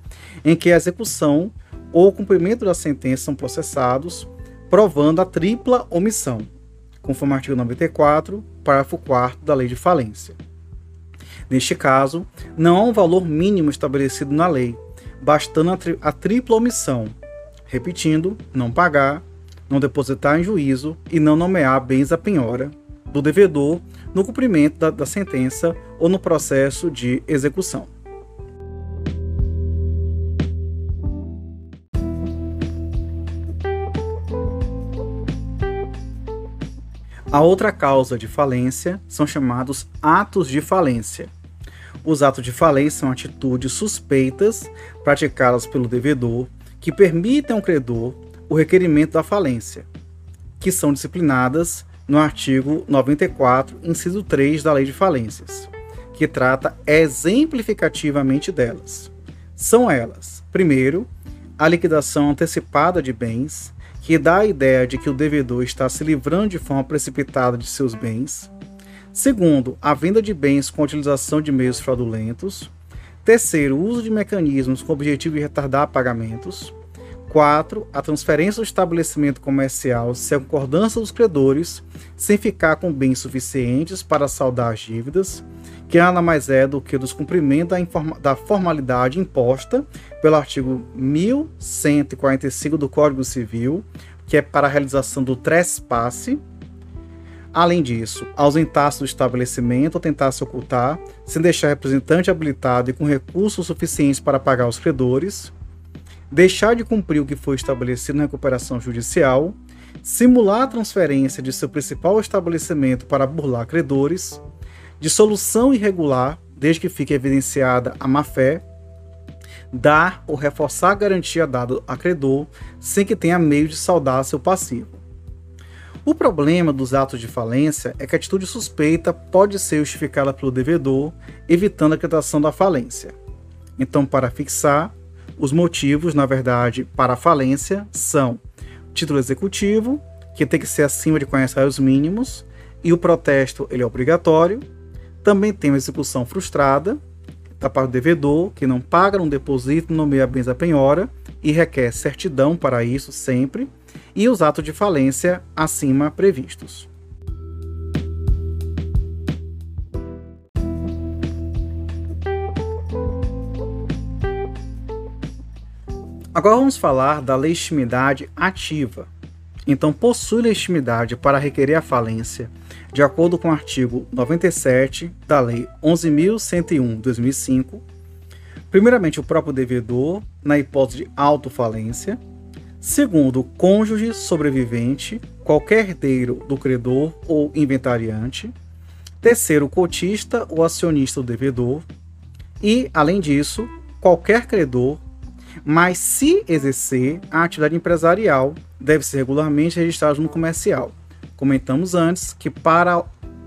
em que a execução ou o cumprimento da sentença são processados, provando a tripla omissão, conforme o artigo 94, parágrafo 4 da Lei de Falência. Neste caso, não há um valor mínimo estabelecido na lei, bastando a, tri a tripla omissão, repetindo, não pagar, não depositar em juízo e não nomear bens à penhora do devedor no cumprimento da, da sentença ou no processo de execução. A outra causa de falência são chamados atos de falência. Os atos de falência são atitudes suspeitas praticadas pelo devedor que permitem ao credor o requerimento da falência. que são disciplinadas no artigo 94, inciso 3 da Lei de Falências, que trata exemplificativamente delas. São elas: primeiro, a liquidação antecipada de bens, que dá a ideia de que o devedor está se livrando de forma precipitada de seus bens. Segundo, a venda de bens com utilização de meios fraudulentos. Terceiro, o uso de mecanismos com o objetivo de retardar pagamentos. 4. A transferência do estabelecimento comercial sem a concordância dos credores, sem ficar com bens suficientes para saldar as dívidas, que nada mais é do que o descumprimento da, formalidade imposta pelo artigo 1145 do Código Civil, que é para a realização do trespasse. Além disso, ausentar-se do estabelecimento ou tentar se ocultar, sem deixar representante habilitado e com recursos suficientes para pagar os credores deixar de cumprir o que foi estabelecido na recuperação judicial, simular a transferência de seu principal estabelecimento para burlar credores, dissolução irregular, desde que fique evidenciada a má-fé, dar ou reforçar a garantia dada a credor sem que tenha meio de saldar seu passivo. O problema dos atos de falência é que a atitude suspeita pode ser justificada pelo devedor, evitando a acreditação da falência. Então, para fixar, os motivos, na verdade, para a falência são título executivo, que tem que ser acima de 40 salários mínimos, e o protesto ele é obrigatório. Também tem a execução frustrada, da parte do devedor, que não paga, não deposita, nomeia bens a penhora e requer certidão para isso sempre, e os atos de falência acima previstos. Agora vamos falar da legitimidade ativa. Então, possui legitimidade para requerer a falência, de acordo com o artigo 97 da Lei 11.101-2005. Primeiramente, o próprio devedor, na hipótese de autofalência. Segundo, cônjuge sobrevivente, qualquer herdeiro do credor ou inventariante. Terceiro, cotista ou acionista do devedor. E, além disso, qualquer credor mas se exercer a atividade empresarial, deve ser regularmente registrado no comercial. Comentamos antes que para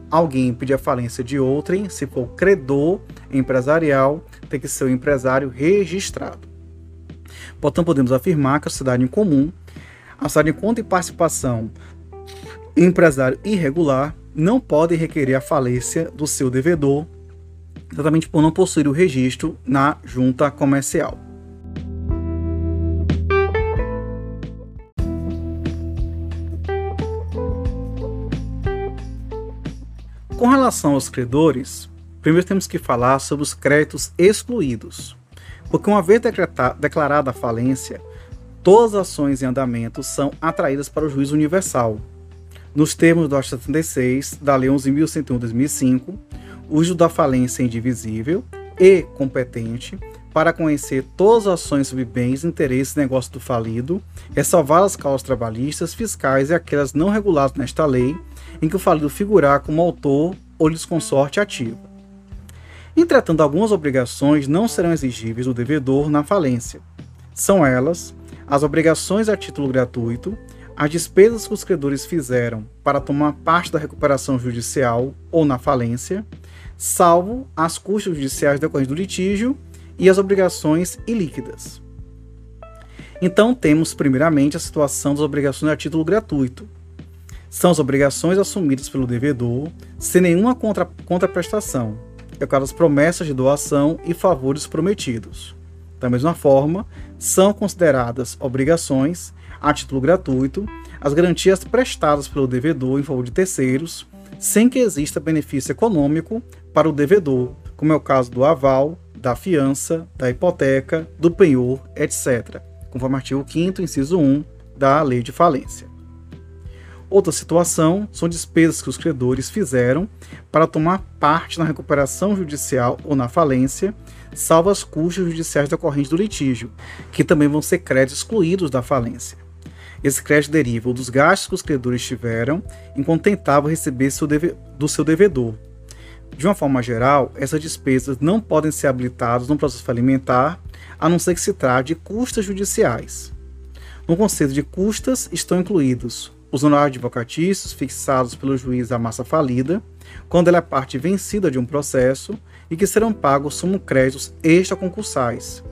alguém pedir a falência de outrem, se for credor empresarial, tem que ser o empresário registrado. Portanto, podemos afirmar que a sociedade em comum, a sociedade em conta e participação empresário irregular não pode requerer a falência do seu devedor, exatamente por não possuir o registro na junta comercial. Com relação aos credores, primeiro temos que falar sobre os créditos excluídos. Porque uma vez declarada a falência, todas as ações em andamento são atraídas para o juízo universal. Nos termos do artigo 76 da Lei 11.101/2005, o uso da falência é indivisível e competente para conhecer todas as ações sobre bens, interesses e negócios do falido, ressalvar as causas trabalhistas, fiscais e aquelas não reguladas nesta lei em que o falido figurar como autor ou desconsorte ativo. Entretanto, algumas obrigações não serão exigíveis do devedor na falência. São elas as obrigações a título gratuito, as despesas que os credores fizeram para tomar parte da recuperação judicial ou na falência, salvo as custas judiciais decorrentes do litígio e as obrigações ilíquidas. Então, temos primeiramente a situação das obrigações a título gratuito, são as obrigações assumidas pelo devedor sem nenhuma contra, contraprestação, é das promessas de doação e favores prometidos. Da mesma forma, são consideradas obrigações, a título gratuito, as garantias prestadas pelo devedor em favor de terceiros, sem que exista benefício econômico para o devedor, como é o caso do aval, da fiança, da hipoteca, do penhor, etc., conforme artigo 5 inciso 1 da Lei de Falência. Outra situação são despesas que os credores fizeram para tomar parte na recuperação judicial ou na falência, salvo as custas judiciais decorrentes do litígio, que também vão ser créditos excluídos da falência. Esse crédito deriva dos gastos que os credores tiveram enquanto tentavam receber seu deve do seu devedor. De uma forma geral, essas despesas não podem ser habilitadas no processo falimentar, a não ser que se trate de custas judiciais. No conceito de custas estão incluídos os honorários advocatícios fixados pelo juiz da massa falida, quando ela é parte vencida de um processo, e que serão pagos como créditos extraconcursais.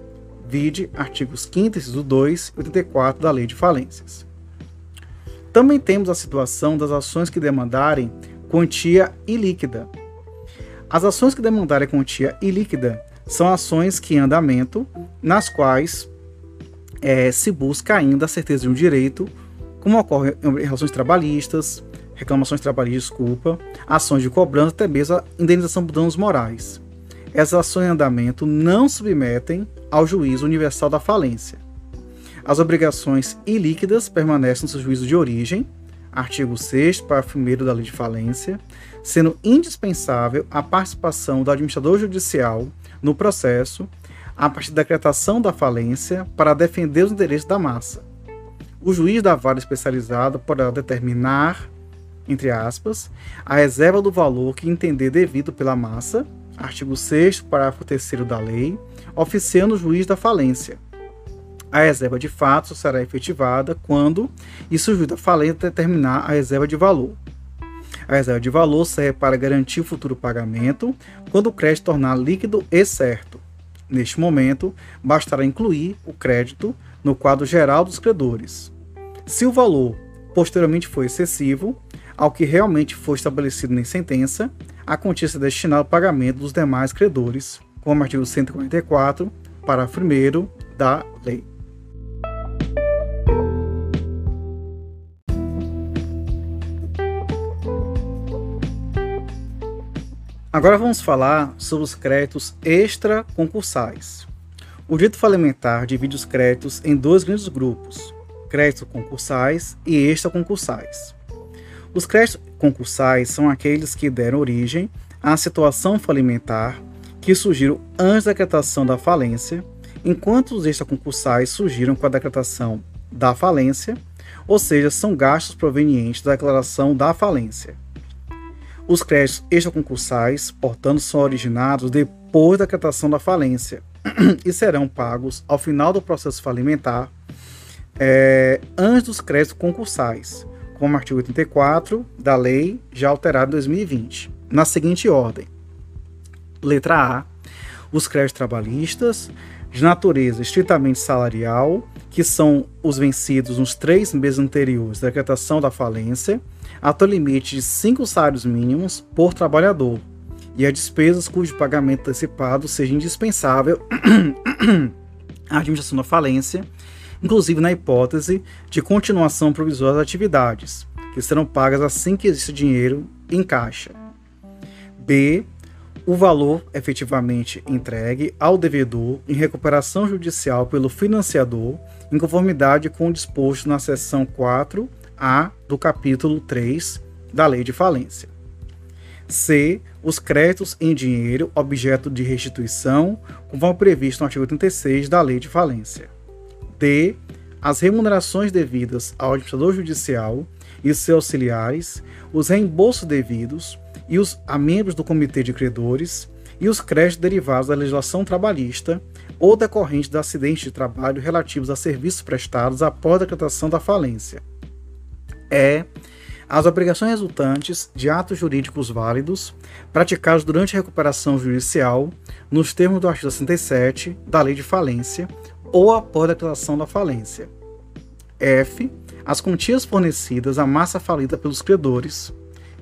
Vide artigos 5 inciso 2 e 84 da Lei de Falências. Também temos a situação das ações que demandarem quantia ilíquida. As ações que demandarem quantia ilíquida são ações que em andamento, nas quais é, se busca ainda a certeza de um direito, como ocorre em relações trabalhistas, reclamações trabalhistas, desculpa, ações de cobrança, até mesmo a indenização por danos morais. Essas ações em andamento não submetem ao juízo universal da falência. As obrigações ilíquidas permanecem no seu juízo de origem, artigo 6 parágrafo 1 da Lei de Falência, sendo indispensável a participação do administrador judicial no processo a partir da decretação da falência para defender os interesses da massa. O juiz da vara especializada poderá determinar, entre aspas, a reserva do valor que entender devido pela massa, artigo 6 parágrafo 3 da lei, oficiando o juiz da falência. A reserva de fato será efetivada quando se o juiz da falência determinar a reserva de valor. A reserva de valor serve para garantir o futuro pagamento quando o crédito tornar líquido e certo, Neste momento, bastará incluir o crédito no quadro geral dos credores. Se o valor posteriormente for excessivo ao que realmente foi estabelecido em sentença, a quantia será destinada ao pagamento dos demais credores, como o artigo 144, parágrafo 1 da lei. Agora vamos falar sobre os créditos extra-concursais. O direito falimentar divide os créditos em dois grandes grupos: créditos concursais e extra-concursais. Os créditos concursais são aqueles que deram origem à situação falimentar que surgiram antes da decretação da falência, enquanto os extra-concursais surgiram com a decretação da falência, ou seja, são gastos provenientes da declaração da falência. Os créditos extraconcursais, portanto, são originados depois da decretação da falência [clears throat] e serão pagos ao final do processo falimentar é, antes dos créditos concursais, como o artigo 84 da lei já alterada em 2020, na seguinte ordem: letra A, os créditos trabalhistas de natureza estritamente salarial, que são os vencidos nos três meses anteriores da decretação da falência, até o limite de cinco salários mínimos por trabalhador, e as despesas cujo pagamento antecipado seja indispensável [clears throat] à administração da falência, inclusive na hipótese de continuação provisória das atividades, que serão pagas assim que existe dinheiro em caixa. B. O valor efetivamente entregue ao devedor em recuperação judicial pelo financiador, em conformidade com o disposto na seção 4 a do capítulo 3 da Lei de Falência. C. Os créditos em dinheiro objeto de restituição, conforme previsto no artigo 36 da Lei de Falência. D. As remunerações devidas ao administrador judicial e seus auxiliares, os reembolsos devidos e os a membros do comitê de credores e os créditos derivados da legislação trabalhista ou decorrentes de acidentes de trabalho relativos a serviços prestados após a decretação da falência é as obrigações resultantes de atos jurídicos válidos praticados durante a recuperação judicial nos termos do artigo 67 da Lei de Falência ou após a declaração da falência. F. As quantias fornecidas à massa falida pelos credores.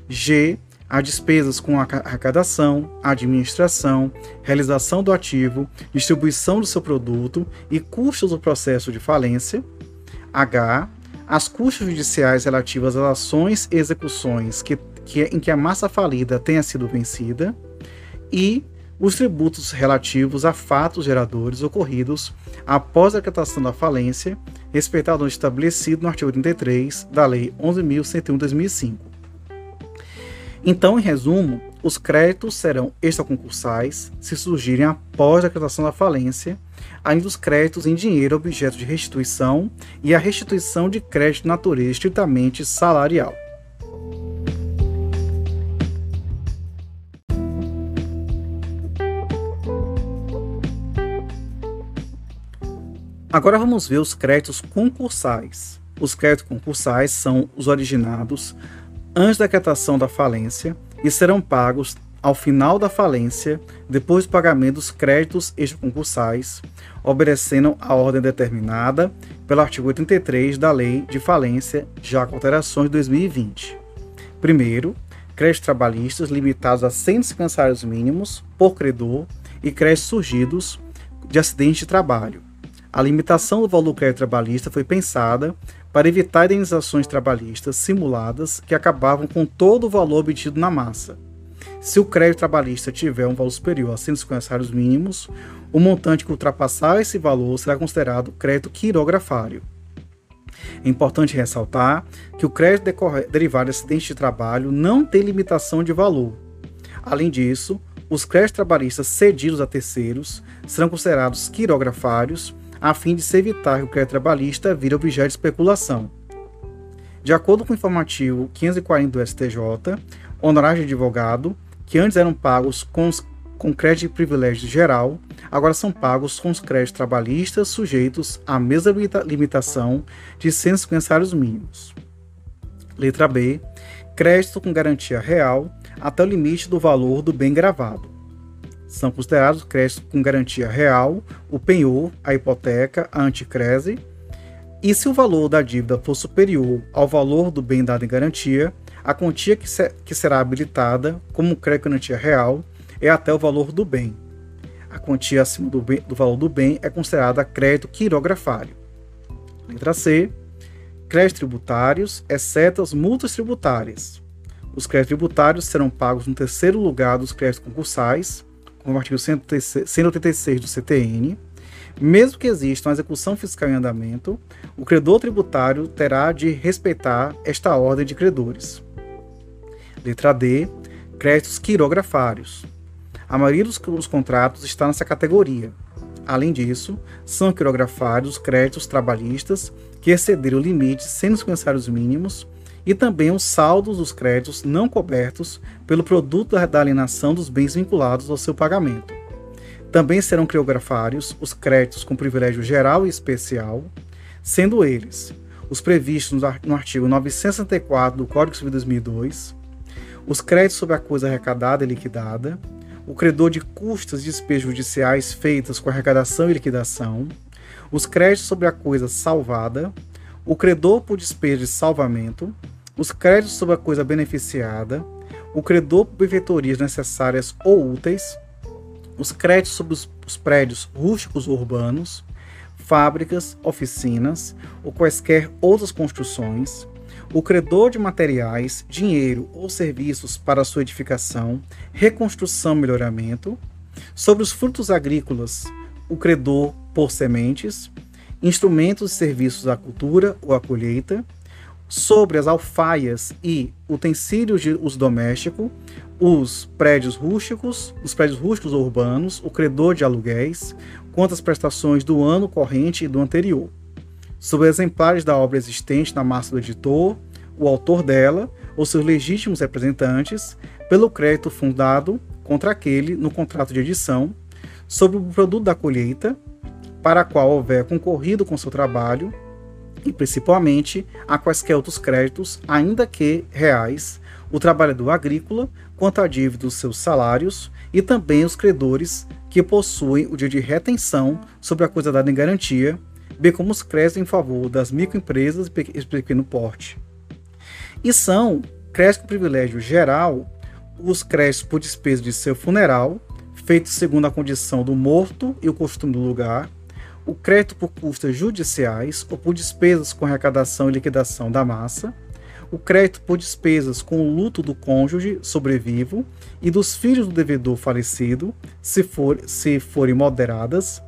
G. As despesas com arrecadação, administração, realização do ativo, distribuição do seu produto e custos do processo de falência. H as custas judiciais relativas às ações e execuções que, que, em que a massa falida tenha sido vencida e os tributos relativos a fatos geradores ocorridos após a decretação da falência, respeitado o estabelecido no artigo 33 da Lei 11.101/2005. Então, em resumo, os créditos serão extraconcursais se surgirem após a decretação da falência ainda os créditos em dinheiro objeto de restituição e a restituição de crédito de natureza estritamente salarial. Agora vamos ver os créditos concursais. os créditos concursais são os originados antes da decretação da falência e serão pagos ao final da falência, depois do pagamento dos créditos extraconcursais, obedecendo a ordem determinada pelo artigo 83 da Lei de Falência, já com alterações de 2020. Primeiro, créditos trabalhistas limitados a 150 salários mínimos por credor e créditos surgidos de acidente de trabalho. A limitação do valor do crédito trabalhista foi pensada para evitar indenizações trabalhistas simuladas que acabavam com todo o valor obtido na massa. Se o crédito trabalhista tiver um valor superior a 150 salários mínimos, o montante que ultrapassar esse valor será considerado crédito quirografário. É importante ressaltar que o crédito derivado de acidente de trabalho não tem limitação de valor. Além disso, os créditos trabalhistas cedidos a terceiros serão considerados quirografários a fim de se evitar que o crédito trabalhista vire objeto de especulação. De acordo com o informativo 540 do STJ, honorários de advogado, que antes eram pagos com, os, com crédito de privilégio geral, agora são pagos com os créditos trabalhistas sujeitos à mesma limitação de 150 salários mínimos. Letra B. Crédito com garantia real até o limite do valor do bem gravado. São considerados créditos com garantia real, o penhor, a hipoteca, a anticrese, e se o valor da dívida for superior ao valor do bem dado em garantia, a quantia que, se, que será habilitada como crédito garantia real é até o valor do bem. A quantia acima do, bem, do valor do bem é considerada crédito quirografário. Letra C. Créditos tributários, exceto as multas tributárias. Os créditos tributários serão pagos no terceiro lugar dos créditos concursais, como o artigo 186 do CTN. Mesmo que exista uma execução fiscal em andamento, o credor tributário terá de respeitar esta ordem de credores. Letra D. Créditos quirografários. A maioria dos, dos contratos está nessa categoria. Além disso, são quirografários os créditos trabalhistas que excederam o limite sem os mínimos e também os saldos dos créditos não cobertos pelo produto da alienação dos bens vinculados ao seu pagamento. Também serão criografários os créditos com privilégio geral e especial, sendo eles os previstos no artigo 964 do Código Civil de 2002, os créditos sobre a coisa arrecadada e liquidada, o credor de custas e despesas judiciais feitas com arrecadação e liquidação, os créditos sobre a coisa salvada, o credor por despesa de salvamento, os créditos sobre a coisa beneficiada, o credor por benfeitorias necessárias ou úteis, os créditos sobre os, os prédios rústicos ou urbanos, fábricas, oficinas ou quaisquer outras construções, o credor de materiais, dinheiro ou serviços para sua edificação, reconstrução e melhoramento, sobre os frutos agrícolas, o credor por sementes, instrumentos e serviços à cultura ou à colheita, sobre as alfaias e utensílios de uso doméstico, os prédios rústicos, os prédios rústicos ou urbanos, o credor de aluguéis, quanto às prestações do ano corrente e do anterior. Sobre exemplares da obra existente na massa do editor, o autor dela ou seus legítimos representantes, pelo crédito fundado contra aquele no contrato de edição, sobre o produto da colheita, para a qual houver concorrido com seu trabalho, e principalmente a quaisquer outros créditos, ainda que reais, o trabalhador agrícola quanto à dívida dos seus salários e também os credores que possuem o dia de retenção sobre a coisa dada em garantia, bem como os créditos em favor das microempresas e pequeno porte. E são créditos com privilégio geral os créditos por despesa de seu funeral, feitos segundo a condição do morto e o costume do lugar, o crédito por custas judiciais ou por despesas com arrecadação e liquidação da massa, o crédito por despesas com o luto do cônjuge sobrevivo e dos filhos do devedor falecido, se, for, se forem moderadas,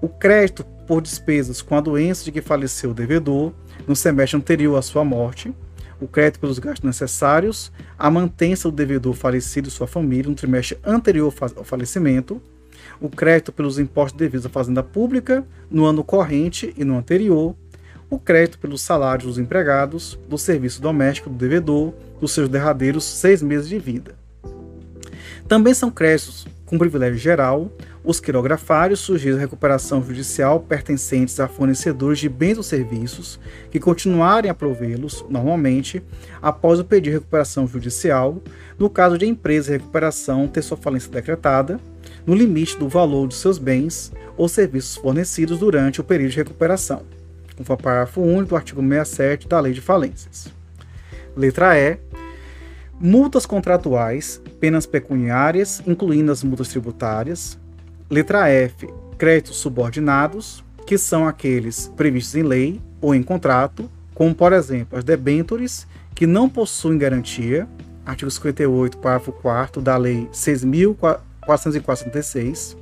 o crédito por despesas com a doença de que faleceu o devedor no semestre anterior à sua morte, o crédito pelos gastos necessários, a mantença do devedor falecido e sua família no trimestre anterior ao falecimento, o crédito pelos impostos devidos à fazenda pública no ano corrente e no anterior, o crédito pelos salários dos empregados, do serviço doméstico do devedor, dos seus derradeiros seis meses de vida. Também são créditos com privilégio geral os quirografários sujeitos à recuperação judicial pertencentes a fornecedores de bens ou serviços que continuarem a provê-los, normalmente, após o pedido de recuperação judicial, no caso de empresa de recuperação ter sua falência decretada, no limite do valor de seus bens ou serviços fornecidos durante o período de recuperação, conforme o parágrafo único do artigo 67 da Lei de Falências. Letra E. Multas contratuais, penas pecuniárias, incluindo as multas tributárias, Letra F. Créditos subordinados, que são aqueles previstos em lei ou em contrato, como por exemplo as debêntures que não possuem garantia, artigo 58, parágrafo 4 da Lei 6.446,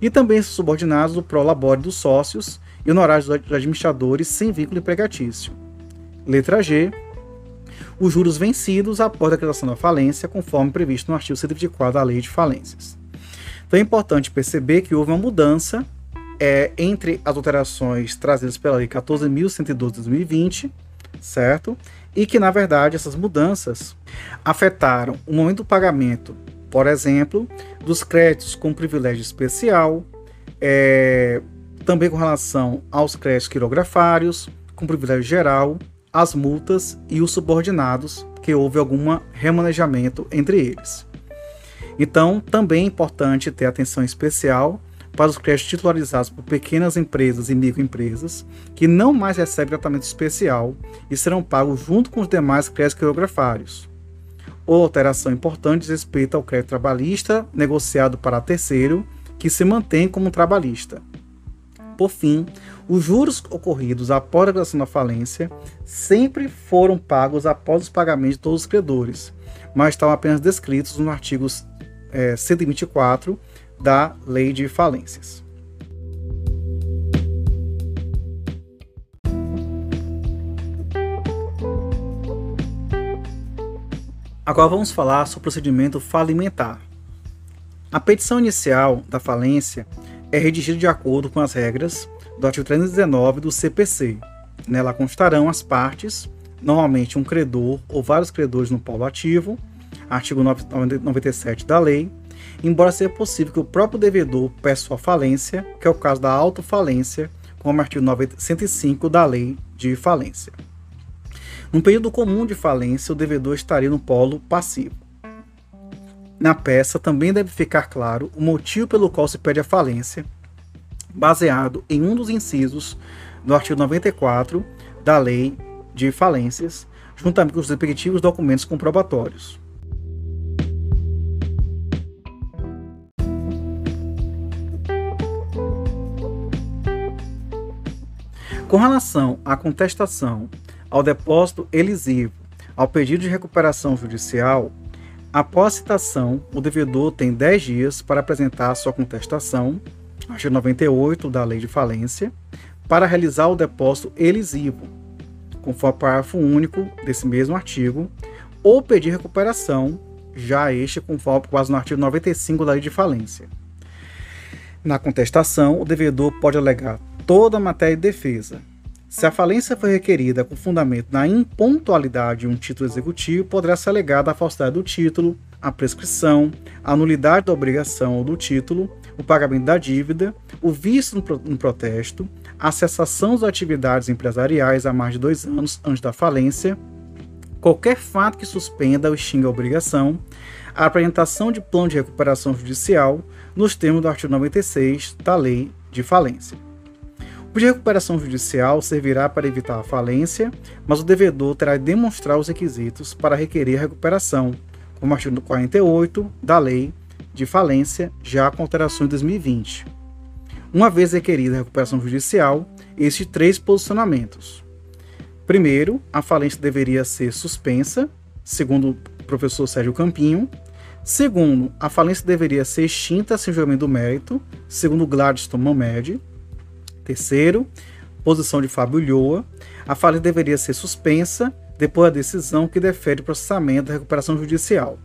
e também subordinados o prolabore dos sócios e honorários dos administradores sem vínculo empregatício. Letra G. Os juros vencidos após a declaração da falência, conforme previsto no artigo 124 da Lei de Falências. Então é importante perceber que houve uma mudança é, entre as alterações trazidas pela Lei 14.112 de 2020, certo? E que, na verdade, essas mudanças afetaram o momento do pagamento, por exemplo, dos créditos com privilégio especial, é, também com relação aos créditos quirografários, com privilégio geral, as multas e os subordinados, que houve algum remanejamento entre eles. Então, também é importante ter atenção especial para os créditos titularizados por pequenas empresas e microempresas que não mais recebem tratamento especial e serão pagos junto com os demais créditos quirografários. Ou alteração importante respeito ao crédito trabalhista negociado para terceiro que se mantém como trabalhista. Por fim, os juros ocorridos após a declaração da falência sempre foram pagos após os pagamentos de todos os credores, mas estavam apenas descritos nos artigos é, 124 da Lei de Falências. Agora vamos falar sobre o procedimento falimentar. A petição inicial da falência é redigida de acordo com as regras do artigo 319 do CPC. Nela constarão as partes, normalmente um credor ou vários credores no polo ativo, artigo 97 da lei, embora seja possível que o próprio devedor peça sua falência, que é o caso da autofalência, como artigo 105 da lei de falência. No período comum de falência, o devedor estaria no polo passivo. Na peça também deve ficar claro o motivo pelo qual se pede a falência, baseado em um dos incisos do artigo 94 da Lei de Falências, juntamente com os respectivos documentos comprobatórios. Com relação à contestação ao depósito elisivo, ao pedido de recuperação judicial, após citação, o devedor tem 10 dias para apresentar sua contestação, artigo 98 da Lei de Falência, para realizar o depósito elisivo, conforme o parágrafo único desse mesmo artigo, ou pedir recuperação, já este conforme quase no artigo 95 da Lei de Falência. Na contestação, o devedor pode alegar toda a matéria de defesa. Se a falência foi requerida com fundamento na impontualidade de um título executivo, poderá ser alegada a falsidade do título, a prescrição, a nulidade da obrigação ou do título, o pagamento da dívida, o vício no protesto, a cessação das atividades empresariais há mais de dois anos antes da falência, qualquer fato que suspenda ou extinga a obrigação, a apresentação de plano de recuperação judicial nos termos do artigo 96 da Lei de Falência. O de recuperação judicial servirá para evitar a falência, mas o devedor terá de demonstrar os requisitos para requerer a recuperação, como o artigo 48 da Lei de Falência, já com alterações em 2020. Uma vez requerida a recuperação judicial, existem três posicionamentos. Primeiro, a falência deveria ser suspensa, segundo o professor Sérgio Campinho. Segundo, a falência deveria ser extinta sem julgamento do mérito, segundo Gladstone Momed. Terceiro, posição de Fábio Lhoa, a falha deveria ser suspensa depois da decisão que defere o processamento da recuperação judicial.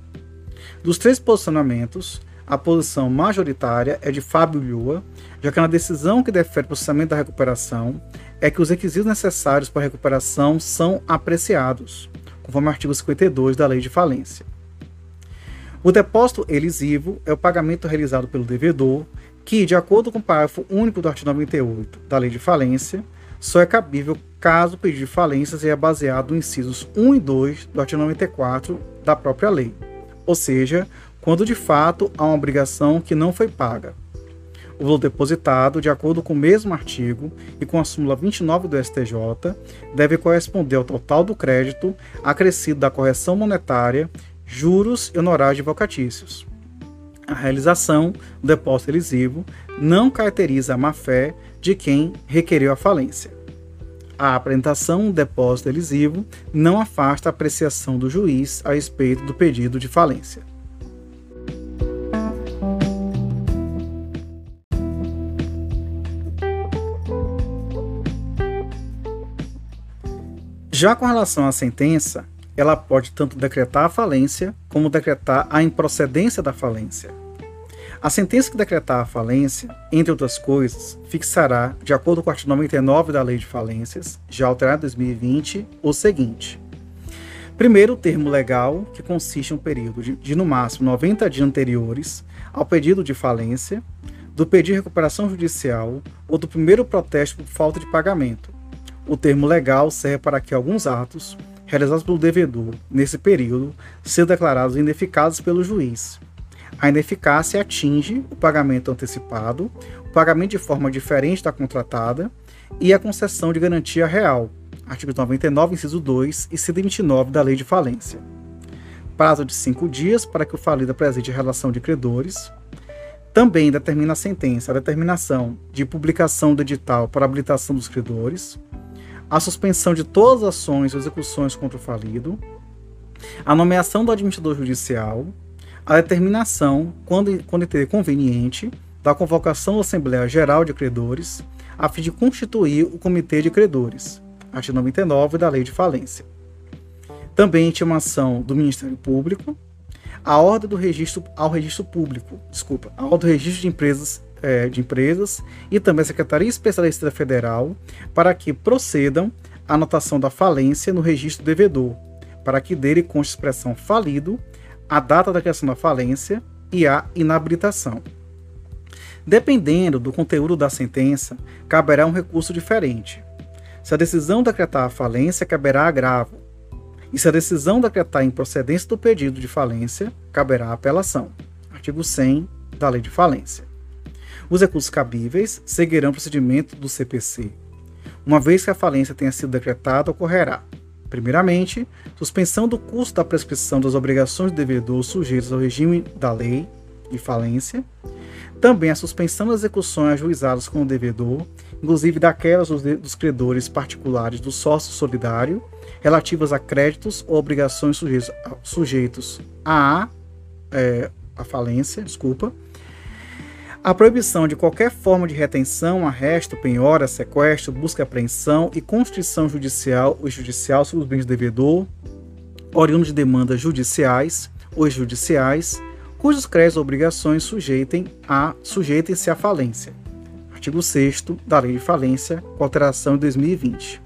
Dos três posicionamentos, a posição majoritária é de Fábio Lhoa, já que na decisão que defere o processamento da recuperação é que os requisitos necessários para a recuperação são apreciados, conforme o artigo 52 da Lei de Falência. O depósito elisivo é o pagamento realizado pelo devedor que, de acordo com o parágrafo único do artigo 98 da Lei de Falência, só é cabível caso o pedido de falência seja baseado nos incisos 1 e 2 do artigo 94 da própria lei, ou seja, quando de fato há uma obrigação que não foi paga. O valor depositado, de acordo com o mesmo artigo e com a súmula 29 do STJ, deve corresponder ao total do crédito acrescido da correção monetária, juros e honorários advocatícios. A realização do depósito elisivo não caracteriza a má-fé de quem requeriu a falência. A apresentação do depósito elisivo não afasta a apreciação do juiz a respeito do pedido de falência. Já com relação à sentença, ela pode tanto decretar a falência como decretar a improcedência da falência. A sentença que decretar a falência, entre outras coisas, fixará, de acordo com o artigo 99 da Lei de Falências, já alterado em 2020, o seguinte: Primeiro, o termo legal, que consiste em um período de, de, no máximo 90 dias anteriores ao pedido de falência, do pedido de recuperação judicial ou do primeiro protesto por falta de pagamento, o termo legal serve para que alguns atos realizados pelo devedor nesse período sejam declarados ineficazes pelo juiz. A ineficácia atinge o pagamento antecipado, o pagamento de forma diferente da contratada e a concessão de garantia real, artigo 99, inciso 2 e 129 da Lei de Falência. Prazo de cinco dias para que o falido apresente relação de credores. Também determina a sentença a determinação de publicação do edital para habilitação dos credores a suspensão de todas as ações ou execuções contra o falido, a nomeação do administrador judicial, a determinação, quando, quando entender conveniente, da convocação da Assembleia Geral de Credores, a fim de constituir o Comitê de Credores, artigo 99 da Lei de Falência. Também intimação do Ministério Público, a ordem do registro ao registro público, desculpa, a ordem do registro de empresas é, de Empresas e também a Secretaria Especialista Federal para que procedam à anotação da falência no registro devedor, para que dele conste expressão falido, a data da criação da falência e a inabilitação. Dependendo do conteúdo da sentença, caberá um recurso diferente. Se a decisão decretar a falência, caberá agravo. E se a decisão decretar a improcedência do pedido de falência, caberá apelação. Artigo 100 da Lei de Falência. Os recursos cabíveis seguirão o procedimento do CPC. Uma vez que a falência tenha sido decretada, ocorrerá, primeiramente, suspensão do custo da prescrição das obrigações do devedor sujeitas ao regime da lei de falência, também a suspensão das execuções ajuizadas com o devedor, inclusive daquelas dos, credores particulares do sócio solidário, relativas a créditos ou obrigações sujeitos, à é, a falência, desculpa, a proibição de qualquer forma de retenção, arresto, penhora, sequestro, busca apreensão e constrição judicial ou judicial sobre os bens do devedor, oriundo de demandas judiciais ou judiciais, cujos créditos ou obrigações sujeitem a, sujeitem-se à falência. Artigo 6 da Lei de Falência, com alteração em 2020.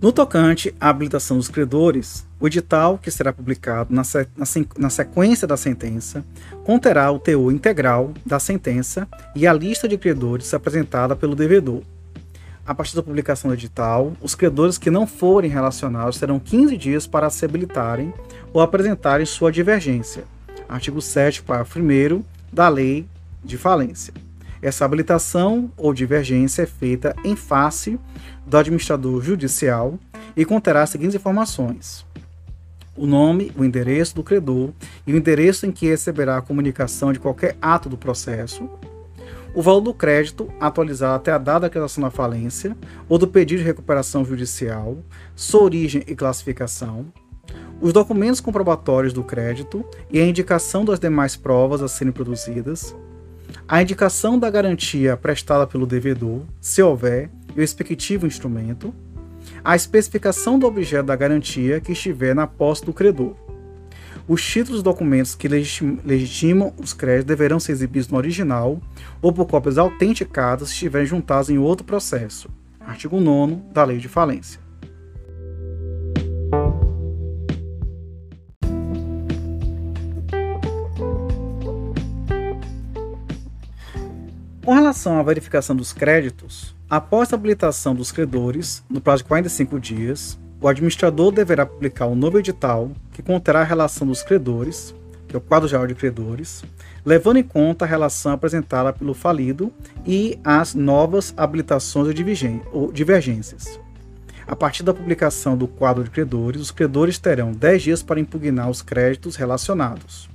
No tocante à habilitação dos credores, o edital, que será publicado na, na, na, sequência da sentença, conterá o teor integral da sentença e a lista de credores apresentada pelo devedor. A partir da publicação do edital, os credores que não forem relacionados terão 15 dias para se habilitarem ou apresentarem sua divergência. Artigo 7, parágrafo 1 da Lei de Falência. Essa habilitação ou divergência é feita em face do administrador judicial e conterá as seguintes informações: o nome, o endereço do credor e o endereço em que receberá a comunicação de qualquer ato do processo, o valor do crédito atualizado até a data da criação da falência ou do pedido de recuperação judicial, sua origem e classificação, os documentos comprobatórios do crédito e a indicação das demais provas a serem produzidas, a indicação da garantia prestada pelo devedor, se houver, e o respectivo instrumento, a especificação do objeto da garantia que estiver na posse do credor. Os títulos documentos que legitimam os créditos deverão ser exibidos no original ou por cópias autenticadas se estiverem juntados em outro processo. Artigo 9 da Lei de Falência. Relação à verificação dos créditos, após a habilitação dos credores, no prazo de 45 dias, o administrador deverá publicar um novo edital que conterá a relação dos credores, que é o quadro geral de credores, levando em conta a relação apresentada pelo falido e as novas habilitações ou divergências. A partir da publicação do quadro de credores, os credores terão 10 dias para impugnar os créditos relacionados.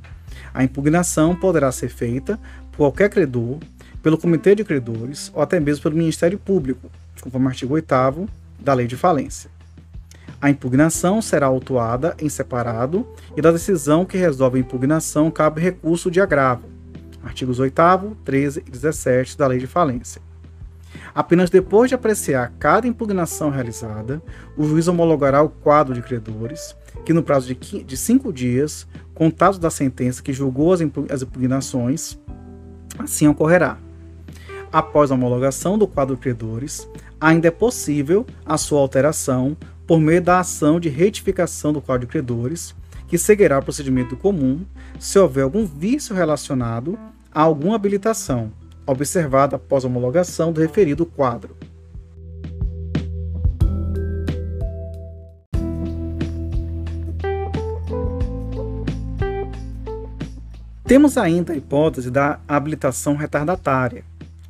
A impugnação poderá ser feita por qualquer credor, pelo Comitê de Credores ou até mesmo pelo Ministério Público, conforme o artigo 8 da Lei de Falência. A impugnação será autuada em separado e da decisão que resolve a impugnação cabe recurso de agravo. Artigos 8, 13 e 17 da Lei de Falência. Apenas depois de apreciar cada impugnação realizada, o juiz homologará o quadro de credores, que no prazo de cinco dias, contados da sentença que julgou as impugnações, assim ocorrerá. Após a homologação do quadro credores, ainda é possível a sua alteração por meio da ação de retificação do de Credores, que seguirá o procedimento comum se houver algum vício relacionado a alguma habilitação, observada após a homologação do referido quadro. Temos ainda a hipótese da habilitação retardatária,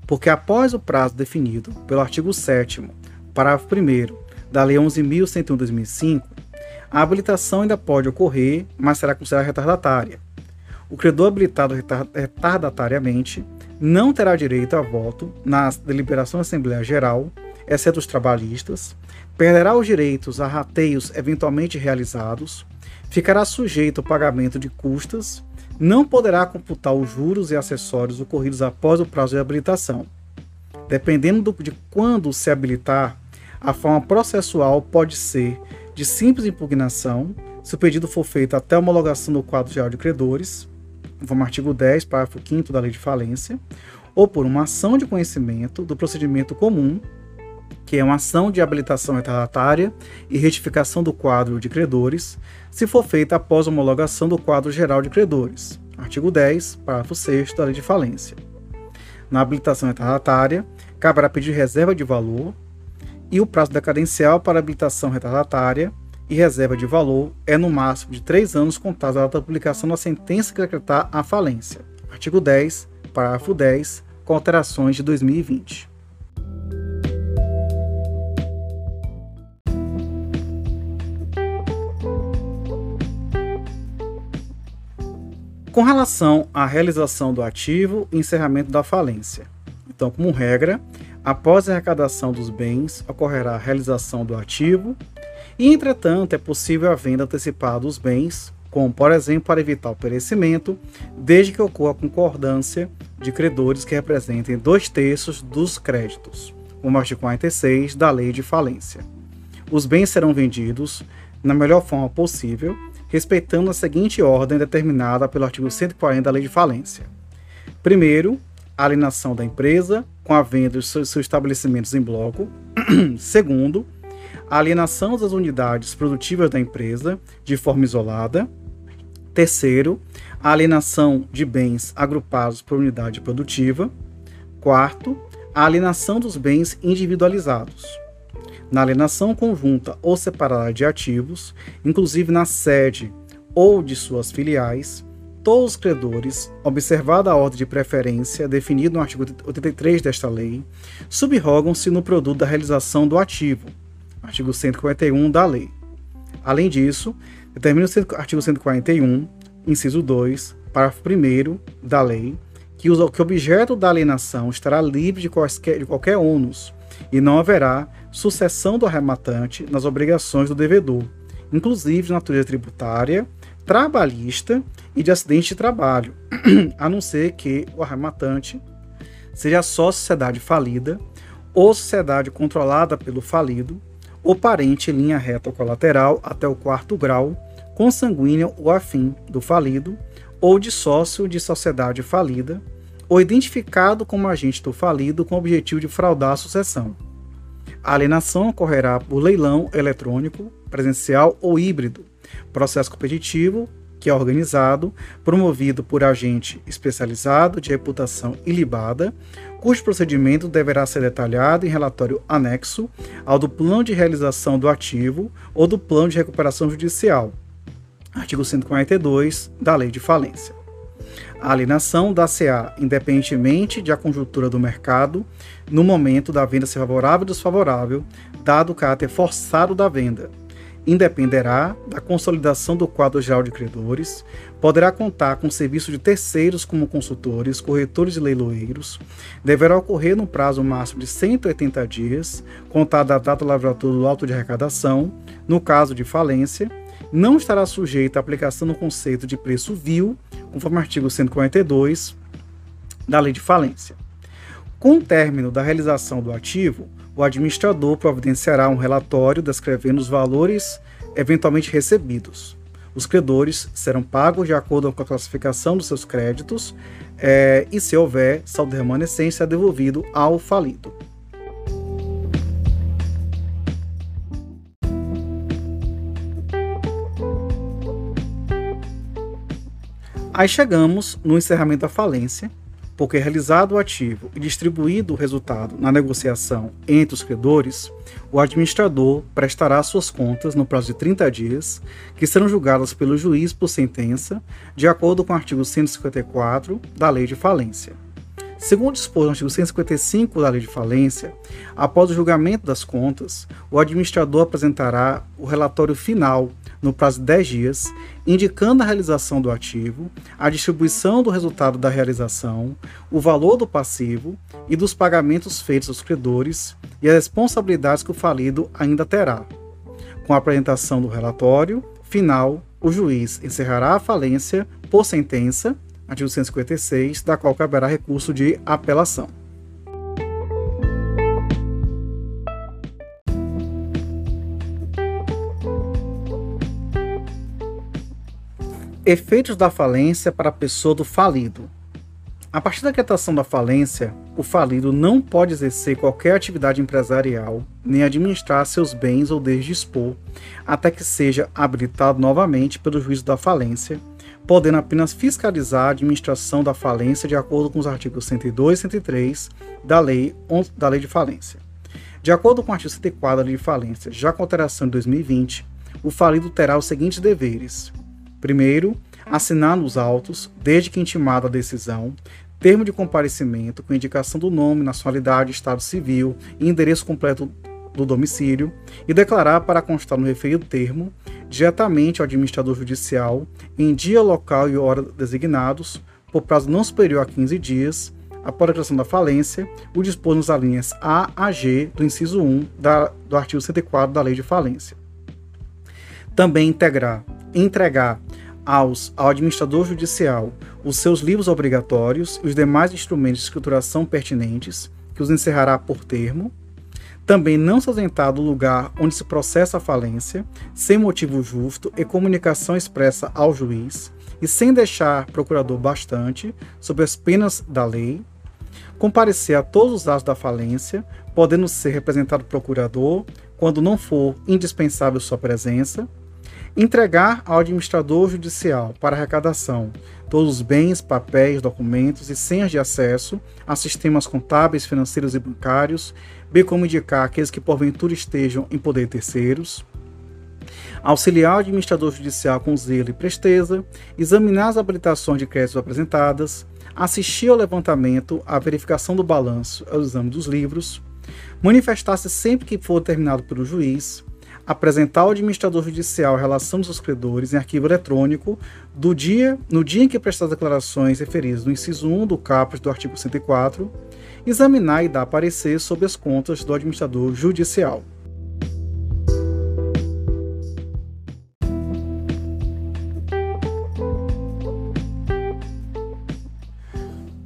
porque após o prazo definido pelo artigo 7 parágrafo 1 da Lei 11.101/2005, a habilitação ainda pode ocorrer, mas será considerada retardatária. O credor habilitado retardatariamente não terá direito a voto na deliberação da Assembleia Geral, exceto os trabalhistas, perderá os direitos a rateios eventualmente realizados, ficará sujeito ao pagamento de custas, não poderá computar os juros e acessórios ocorridos após o prazo de habilitação. Dependendo de quando se habilitar, a forma processual pode ser de simples impugnação, se o pedido for feito até a homologação do quadro geral de credores, conforme artigo 10, parágrafo 5 da Lei de Falência, ou por uma ação de conhecimento do procedimento comum, que é uma ação de habilitação retardatária e retificação do quadro de credores, se for feita após homologação do quadro geral de credores, artigo 10, parágrafo 6 da Lei de Falência. Na habilitação retardatária, caberá pedir reserva de valor e o prazo decadencial para habilitação retardatária e reserva de valor é no máximo de três anos contados da data da publicação da sentença que decretar a falência. Artigo 10, parágrafo 10, com alterações de 2020. Com relação à realização do ativo e encerramento da falência. Então, como regra, Após a arrecadação dos bens, ocorrerá a realização do ativo e, entretanto, é possível a venda antecipada dos bens, como, por exemplo, para evitar o perecimento, desde que ocorra a concordância de credores que representem dois terços dos créditos, como artigo 46 da Lei de Falência. Os bens serão vendidos na melhor forma possível, respeitando a seguinte ordem determinada pelo artigo 140 da Lei de Falência. Primeiro, a alienação da empresa com a venda dos seus estabelecimentos em bloco. [clears throat] Segundo, a alienação das unidades produtivas da empresa de forma isolada. Terceiro, a alienação de bens agrupados por unidade produtiva. Quarto, a alienação dos bens individualizados. Na alienação conjunta ou separada de ativos, inclusive na sede ou de suas filiais, todos os credores, observada a ordem de preferência definida no artigo 83 desta lei, subrogam-se no produto da realização do ativo, artigo 141 da lei. Além disso, determina o artigo 141, inciso 2, parágrafo 1 da lei, que o objeto da alienação estará livre de qualquer, de qualquer ônus e não haverá sucessão do arrematante nas obrigações do devedor, inclusive de natureza tributária, trabalhista e de acidente de trabalho, [clears throat] a não ser que o arrematante seja só sociedade falida ou sociedade controlada pelo falido ou parente em linha reta ou colateral até o quarto grau, consanguíneo ou afim do falido, ou de sócio de sociedade falida, ou identificado como agente do falido com o objetivo de fraudar a sucessão. A alienação ocorrerá por leilão eletrônico, presencial ou híbrido, processo competitivo que é organizado, promovido por agente especializado de reputação ilibada, cujo procedimento deverá ser detalhado em relatório anexo ao do plano de realização do ativo ou do plano de recuperação judicial. Artigo 142 da Lei de Falência. A alienação da-se-á independentemente de a conjuntura do mercado no momento da venda ser favorável ou desfavorável, dado o caráter forçado da venda, independerá da consolidação do quadro geral de credores, poderá contar com serviço de terceiros como consultores, corretores e leiloeiros, deverá ocorrer no prazo máximo de 180 dias, contada a data lavratura do auto de arrecadação, no caso de falência, não estará sujeita à aplicação do conceito de preço vil, conforme o artigo 142 da Lei de Falência. Com o término da realização do ativo, o administrador providenciará um relatório descrevendo os valores eventualmente recebidos. Os credores serão pagos de acordo com a classificação dos seus créditos é, e, se houver saldo remanescente, será devolvido ao falido. Aí chegamos no encerramento da falência, porque realizado o ativo e distribuído o resultado na negociação entre os credores, o administrador prestará suas contas no prazo de 30 dias, que serão julgadas pelo juiz por sentença, de acordo com o artigo 154 da Lei de Falência. Segundo dispôs no artigo 155 da Lei de Falência, após o julgamento das contas, o administrador apresentará o relatório final no prazo de 10 dias, indicando a realização do ativo, a distribuição do resultado da realização, o valor do passivo e dos pagamentos feitos aos credores e as responsabilidades que o falido ainda terá. Com a apresentação do relatório final, o juiz encerrará a falência por sentença, artigo 156, da qual caberá recurso de apelação. Efeitos da falência para a pessoa do falido. A partir da quietação da falência, o falido não pode exercer qualquer atividade empresarial, nem administrar seus bens ou desdispor, até que seja habilitado novamente pelo juízo da falência, podendo apenas fiscalizar a administração da falência de acordo com os artigos 102 e 103 da Lei, da lei de Falência. De acordo com o artigo 104 da Lei de Falência, já com alteração de 2020, o falido terá os seguintes deveres: Primeiro, assinar nos autos, desde que intimada a decisão, termo de comparecimento com indicação do nome, nacionalidade, estado civil e endereço completo do domicílio e declarar para constar no referido termo, diretamente ao administrador judicial, em dia, local e hora designados, por prazo não superior a 15 dias, após a declaração da falência, o dispor nas linhas A a G do inciso 1 da, do artigo 104 da Lei de Falência. Também integrar, entregar aos, ao administrador judicial os seus livros obrigatórios e os demais instrumentos de escrituração pertinentes, que os encerrará por termo. Também não se ausentar do lugar onde se processa a falência, sem motivo justo e comunicação expressa ao juiz, e sem deixar procurador bastante, sob as penas da lei. Comparecer a todos os atos da falência, podendo ser representado procurador, quando não for indispensável sua presença, entregar ao administrador judicial para arrecadação todos os bens, papéis, documentos e senhas de acesso a sistemas contábeis, financeiros e bancários, bem como indicar aqueles que porventura estejam em poder de terceiros, auxiliar o administrador judicial com zelo e presteza, examinar as habilitações de créditos apresentadas, assistir ao levantamento, à verificação do balanço, ao exame dos livros, manifestar-se sempre que for determinado pelo juiz, apresentar ao administrador judicial a relação dos credores em arquivo eletrônico do dia, no dia em que prestar as declarações referidas no inciso 1 do caput do artigo 104, examinar e dar parecer sobre as contas do administrador judicial.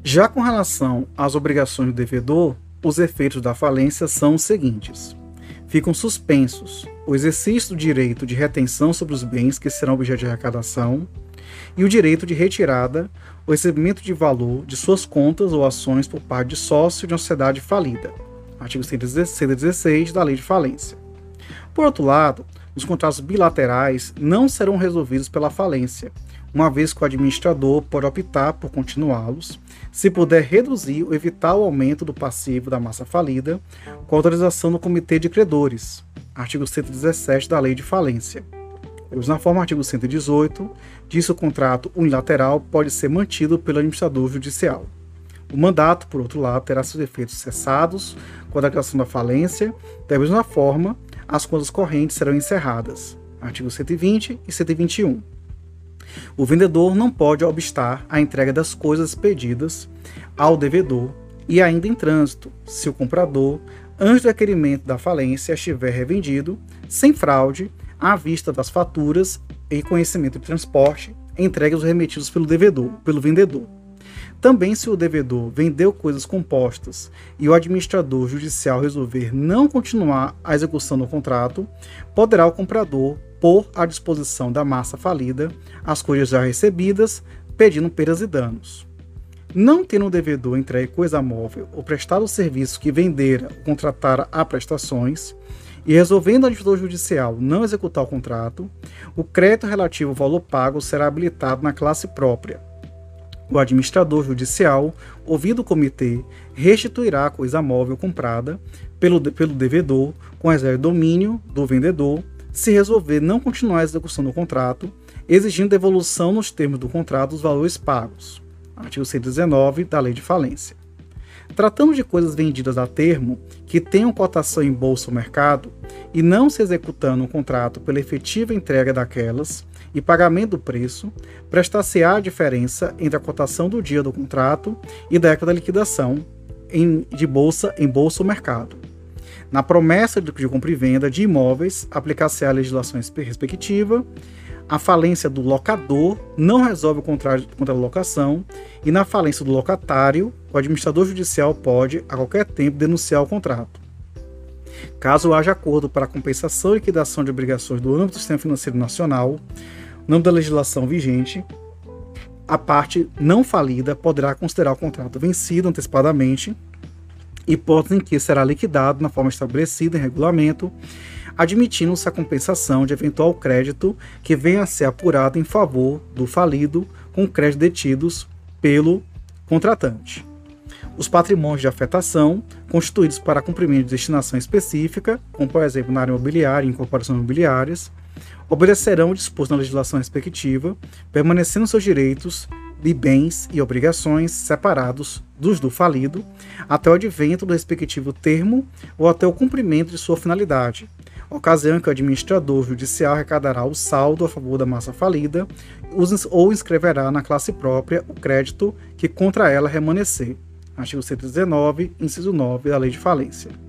Já com relação às obrigações do devedor, os efeitos da falência são os seguintes: ficam suspensos o exercício do direito de retenção sobre os bens que serão objeto de arrecadação e o direito de retirada ou recebimento de valor de suas contas ou ações por parte de sócio de uma sociedade falida. Artigo 116 da Lei de Falência. Por outro lado, os contratos bilaterais não serão resolvidos pela falência, uma vez que o administrador pode optar por continuá-los, se puder reduzir ou evitar o aumento do passivo da massa falida, com autorização do Comitê de Credores, artigo 117 da Lei de Falência. Na forma artigo 118, diz que o contrato unilateral pode ser mantido pelo administrador judicial. O mandato, por outro lado, terá seus efeitos cessados com a declaração da falência. Da mesma forma, as contas correntes serão encerradas. Artigo 120 e 121. O vendedor não pode obstar a entrega das coisas pedidas ao devedor e ainda em trânsito, se o comprador, antes do requerimento da falência, estiver revendido, sem fraude, à vista das faturas e conhecimento de transporte entregues ou remetidos pelo devedor, pelo vendedor. Também, se o devedor vendeu coisas compostas e o administrador judicial resolver não continuar a execução do contrato, poderá o comprador pôr à disposição da massa falida as coisas já recebidas, pedindo perdas e danos. Não tendo o devedor entregue coisa móvel ou prestado o serviço que vendera ou contratara a prestações, e resolvendo o administrador judicial não executar o contrato, o crédito relativo ao valor pago será habilitado na classe própria, o administrador judicial, ouvido o comitê, restituirá a coisa móvel comprada pelo, pelo devedor com reserva de domínio do vendedor, se resolver não continuar a execução do contrato, exigindo devolução nos termos do contrato dos valores pagos. Artigo 119 da Lei de Falência. Tratando de coisas vendidas a termo que tenham cotação em bolsa ou mercado e não se executando um contrato pela efetiva entrega daquelas, e pagamento do preço, prestar-se-á a diferença entre a cotação do dia do contrato e da época da liquidação em, de bolsa em bolsa ou mercado. Na promessa de, de compra e venda de imóveis, aplicar-se-á a legislação respectiva. A falência do locador não resolve o contrato contra a locação e na falência do locatário, o administrador judicial pode, a qualquer tempo, denunciar o contrato. Caso haja acordo para compensação e liquidação de obrigações do âmbito do sistema financeiro nacional, no da legislação vigente, a parte não falida poderá considerar o contrato vencido antecipadamente, hipótese em que será liquidado na forma estabelecida em regulamento, admitindo-se a compensação de eventual crédito que venha a ser apurado em favor do falido com créditos detidos pelo contratante. Os patrimônios de afetação, constituídos para cumprimento de destinação específica, como por exemplo na área imobiliária e em corporações imobiliárias, obedecerão o disposto na legislação respectiva, permanecendo seus direitos de bens e obrigações separados dos do falido, até o advento do respectivo termo ou até o cumprimento de sua finalidade, ocasião em que o administrador judicial arrecadará o saldo a favor da massa falida ou inscreverá na classe própria o crédito que contra ela remanescer. Artigo 119, inciso 9 da Lei de Falência.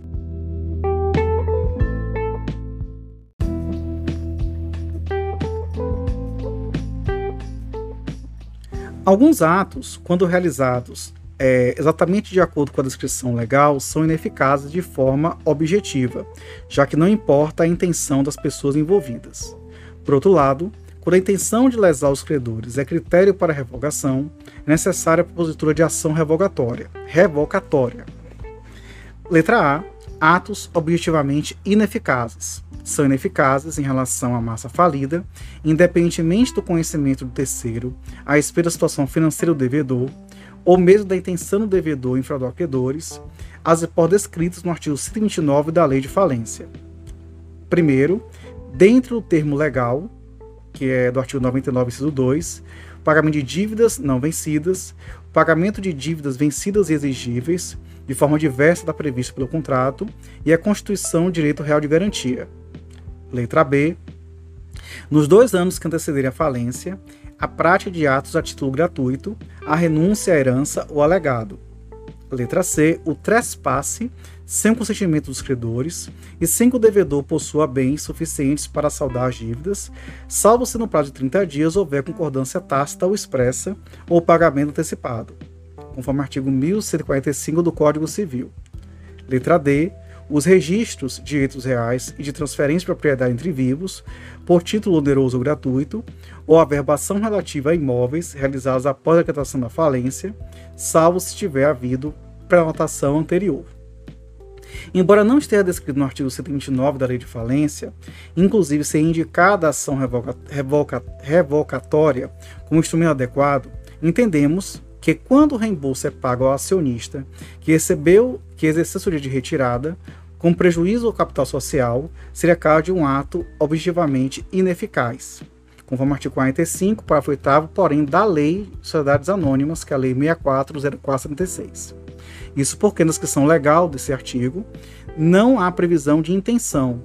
Alguns atos, quando realizados é, exatamente de acordo com a descrição legal, são ineficazes de forma objetiva, já que não importa a intenção das pessoas envolvidas. Por outro lado, quando a intenção de lesar os credores é critério para revogação, é necessária a propositura de ação revogatória. Revocatória. Letra A. Atos objetivamente ineficazes são ineficazes em relação à massa falida, independentemente do conhecimento do terceiro, a respeito da situação financeira do devedor, ou mesmo da intenção do devedor em fraudar credores, as hipóteses descritas no artigo 129 da Lei de Falência. Primeiro, dentro do termo legal, que é do artigo 99, inciso 2, pagamento de dívidas não vencidas, pagamento de dívidas vencidas e exigíveis, de forma diversa da prevista pelo contrato, e a constituição do direito real de garantia. Letra B. Nos dois anos que antecederem a falência, a prática de atos a título gratuito, a renúncia à herança ou alegado. Letra C. O trespasse sem o consentimento dos credores e sem que o devedor possua bens suficientes para saldar as dívidas, salvo se no prazo de 30 dias houver concordância tácita ou expressa ou pagamento antecipado, conforme o artigo 1145 do Código Civil. Letra D os registros de direitos reais e de transferência de propriedade entre vivos, por título oneroso ou gratuito, ou a verbação relativa a imóveis realizados após a decretação da falência, salvo se tiver havido prenotação anterior. Embora não esteja descrito no artigo 129 da Lei de Falência, inclusive ser indicada a ação revoca, revoca, revocatória como instrumento adequado, entendemos que quando o reembolso é pago ao acionista que recebeu, que exerceu de retirada, com prejuízo ao capital social, seria caso de um ato objetivamente ineficaz, conforme o artigo 45, parágrafo 8 porém, da Lei de Sociedades Anônimas, que é a Lei 640476. Isso porque na descrição legal desse artigo não há previsão de intenção.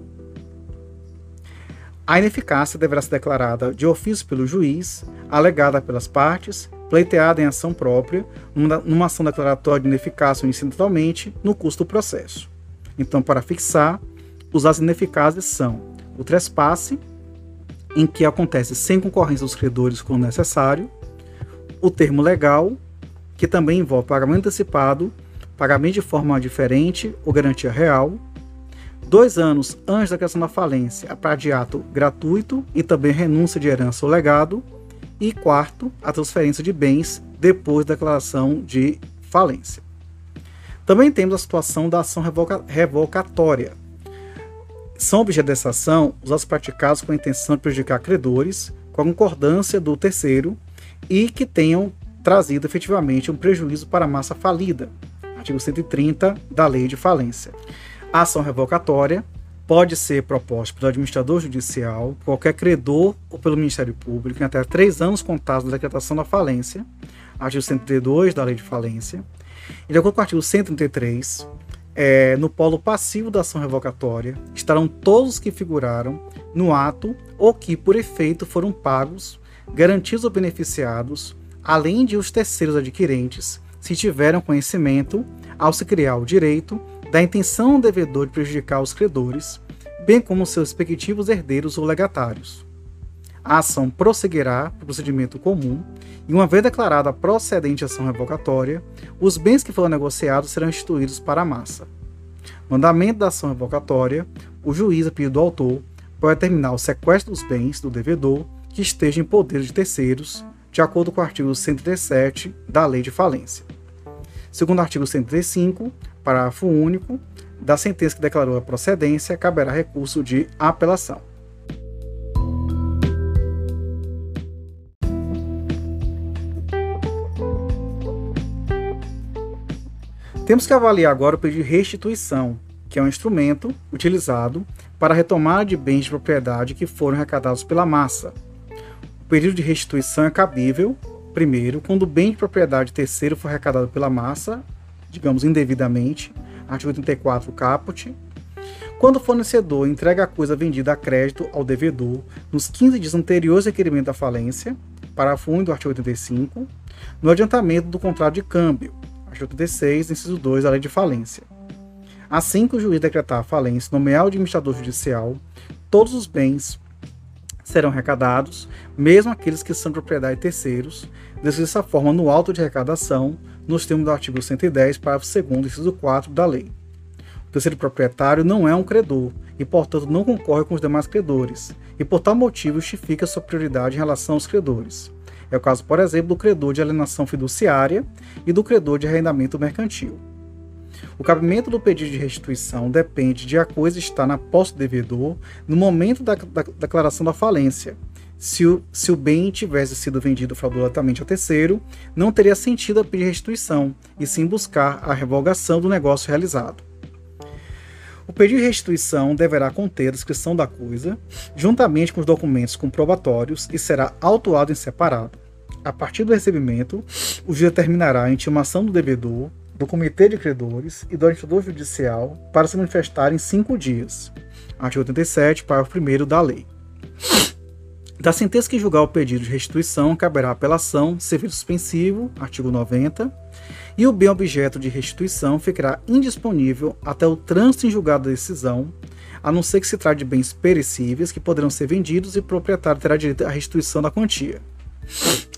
A ineficácia deverá ser declarada de ofício pelo juiz, alegada pelas partes, pleiteada em ação própria, numa, ação declaratória de ineficácia ou incidentalmente, no custo do processo. Então, para fixar, os atos ineficazes são o trespasse, em que acontece sem concorrência dos credores quando necessário, o termo legal, que também envolve pagamento antecipado, pagamento de forma diferente ou garantia real, dois anos antes da criação da falência, a pradiato gratuito e também renúncia de herança ou legado, e quarto, a transferência de bens depois da declaração de falência. Também temos a situação da ação revoca revocatória. São objeto dessa ação os atos praticados com a intenção de prejudicar credores, com a concordância do terceiro e que tenham trazido efetivamente um prejuízo para a massa falida. Artigo 130 da Lei de Falência. A ação revocatória pode ser proposta pelo administrador judicial, qualquer credor ou pelo Ministério Público em até três anos contados da decretação da falência, artigo 132 da Lei de Falência. E de acordo com o artigo 133, é, no polo passivo da ação revocatória estarão todos os que figuraram no ato ou que, por efeito, foram pagos, garantidos ou beneficiados, além de os terceiros adquirentes, se tiveram conhecimento, ao se criar o direito, da intenção do devedor de prejudicar os credores, bem como seus respectivos herdeiros ou legatários. A ação prosseguirá por procedimento comum e, uma vez declarada procedente a ação revocatória, os bens que foram negociados serão instituídos para a massa. No andamento da ação revocatória, o juiz, a pedido do autor, pode determinar o sequestro dos bens do devedor que esteja em poder de terceiros, de acordo com o artigo 137 da Lei de Falência. Segundo o artigo 135, parágrafo único, da sentença que declarou a procedência, caberá recurso de apelação. Temos que avaliar agora o pedido de restituição, que é um instrumento utilizado para a retomada de bens de propriedade que foram arrecadados pela massa. O pedido de restituição é cabível, primeiro, quando o bem de propriedade terceiro for arrecadado pela massa, digamos indevidamente, artigo 84 caput, quando o fornecedor entrega a coisa vendida a crédito ao devedor nos 15 dias anteriores ao requerimento da falência, parágrafo 1 do artigo 85, no adiantamento do contrato de câmbio, artigo 86, inciso 2 da Lei de Falência. Assim que o juiz decretar a falência, nomear o administrador judicial, todos os bens serão arrecadados, mesmo aqueles que são de propriedade de terceiros, dessa forma no auto de arrecadação, nos termos do artigo 110, parágrafo 2 inciso 4 da lei. O terceiro proprietário não é um credor e, portanto, não concorre com os demais credores, e por tal motivo justifica sua prioridade em relação aos credores. É o caso, por exemplo, do credor de alienação fiduciária e do credor de arrendamento mercantil. O cabimento do pedido de restituição depende de a coisa estar na posse do devedor no momento da, da, da declaração da falência. Se o, se o bem tivesse sido vendido fraudulentamente ao terceiro, não teria sentido a pedir restituição, e sim buscar a revogação do negócio realizado. O pedido de restituição deverá conter a descrição da coisa, juntamente com os documentos comprobatórios, e será autuado em separado. A partir do recebimento, o juiz determinará a intimação do devedor, do comitê de credores e do administrador judicial para se manifestar em cinco dias. Artigo 87, parágrafo 1 da lei. Da sentença que julgar o pedido de restituição, caberá apelação, serviço suspensivo, artigo 90, e o bem objeto de restituição ficará indisponível até o trânsito em julgado da decisão, a não ser que se trate de bens perecíveis que poderão ser vendidos e o proprietário terá direito à restituição da quantia.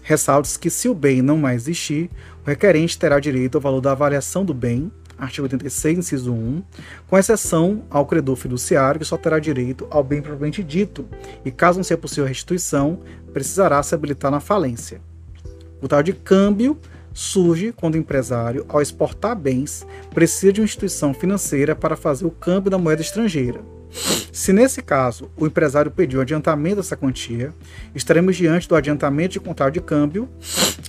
Ressalte-se que, se o bem não mais existir, o requerente terá direito ao valor da avaliação do bem, artigo 86, inciso 1, com exceção ao credor fiduciário, que só terá direito ao bem propriamente dito, e caso não seja possível a restituição, precisará se habilitar na falência. O tal de câmbio surge quando o empresário, ao exportar bens, precisa de uma instituição financeira para fazer o câmbio da moeda estrangeira. Se nesse caso o empresário pediu adiantamento dessa quantia, estaremos diante do adiantamento de contrato de câmbio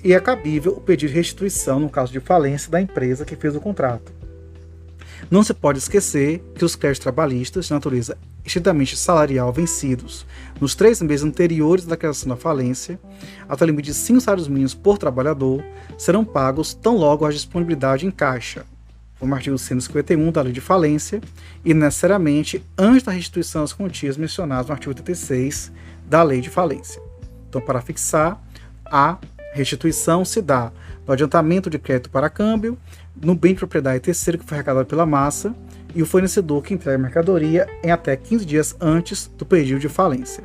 e é cabível o pedido de restituição no caso de falência da empresa que fez o contrato. Não se pode esquecer que os créditos trabalhistas de natureza estritamente salarial vencidos nos três meses anteriores da criação da falência, até o limite de 5 salários mínimos por trabalhador, serão pagos tão logo a disponibilidade em caixa, como artigo 151 da Lei de Falência, e necessariamente antes da restituição das quantias mencionadas no artigo 86 da Lei de Falência. Então, para fixar, a restituição se dá no adiantamento de crédito para câmbio, no bem de propriedade terceiro que foi arrecadado pela massa e o fornecedor que entrega a mercadoria em até 15 dias antes do período de falência.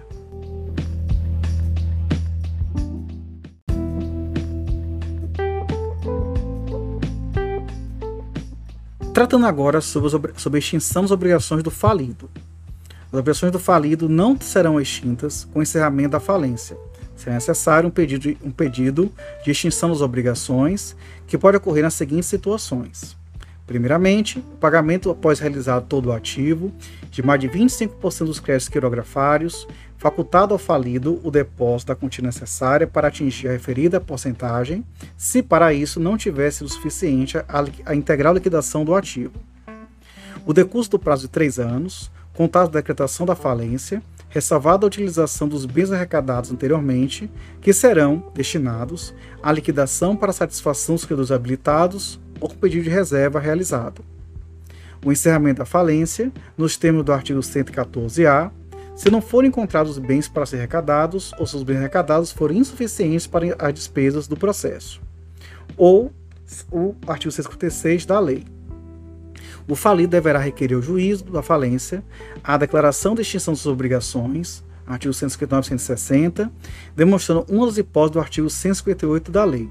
Tratando agora sobre, sobre a extinção das obrigações do falido. As obrigações do falido não serão extintas com o encerramento da falência. Será necessário um pedido, um pedido de extinção das obrigações, que pode ocorrer nas seguintes situações. Primeiramente, o pagamento após realizado todo o ativo, de mais de 25% dos créditos quirografários, facultado ao falido o depósito da quantia necessária para atingir a referida porcentagem, se para isso não tiver sido suficiente a, a integral liquidação do ativo. O decurso do prazo de três anos, contado da decretação da falência, ressalvada a utilização dos bens arrecadados anteriormente, que serão destinados à liquidação para satisfação dos credores habilitados ou com pedido de reserva realizado. O encerramento da falência, nos termos do artigo 114-A, se não forem encontrados bens para ser arrecadados ou se os bens arrecadados forem insuficientes para as despesas do processo. Ou o artigo 156 da lei. O falido deverá requerer o juízo da falência, a declaração de extinção de suas obrigações, artigo 159 e 160, demonstrando uma das hipóteses do artigo 158 da lei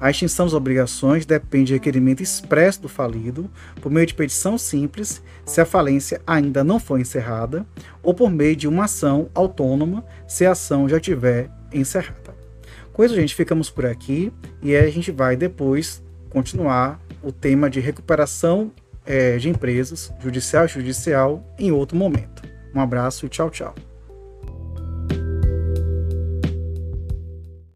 a extinção das obrigações depende de requerimento expresso do falido, por meio de petição simples, se a falência ainda não foi encerrada, ou por meio de uma ação autônoma, se a ação já tiver encerrada. Com isso, gente, ficamos por aqui e a gente vai depois continuar o tema de recuperação é, de empresas, judicial e judicial, em outro momento. Um abraço e tchau, tchau.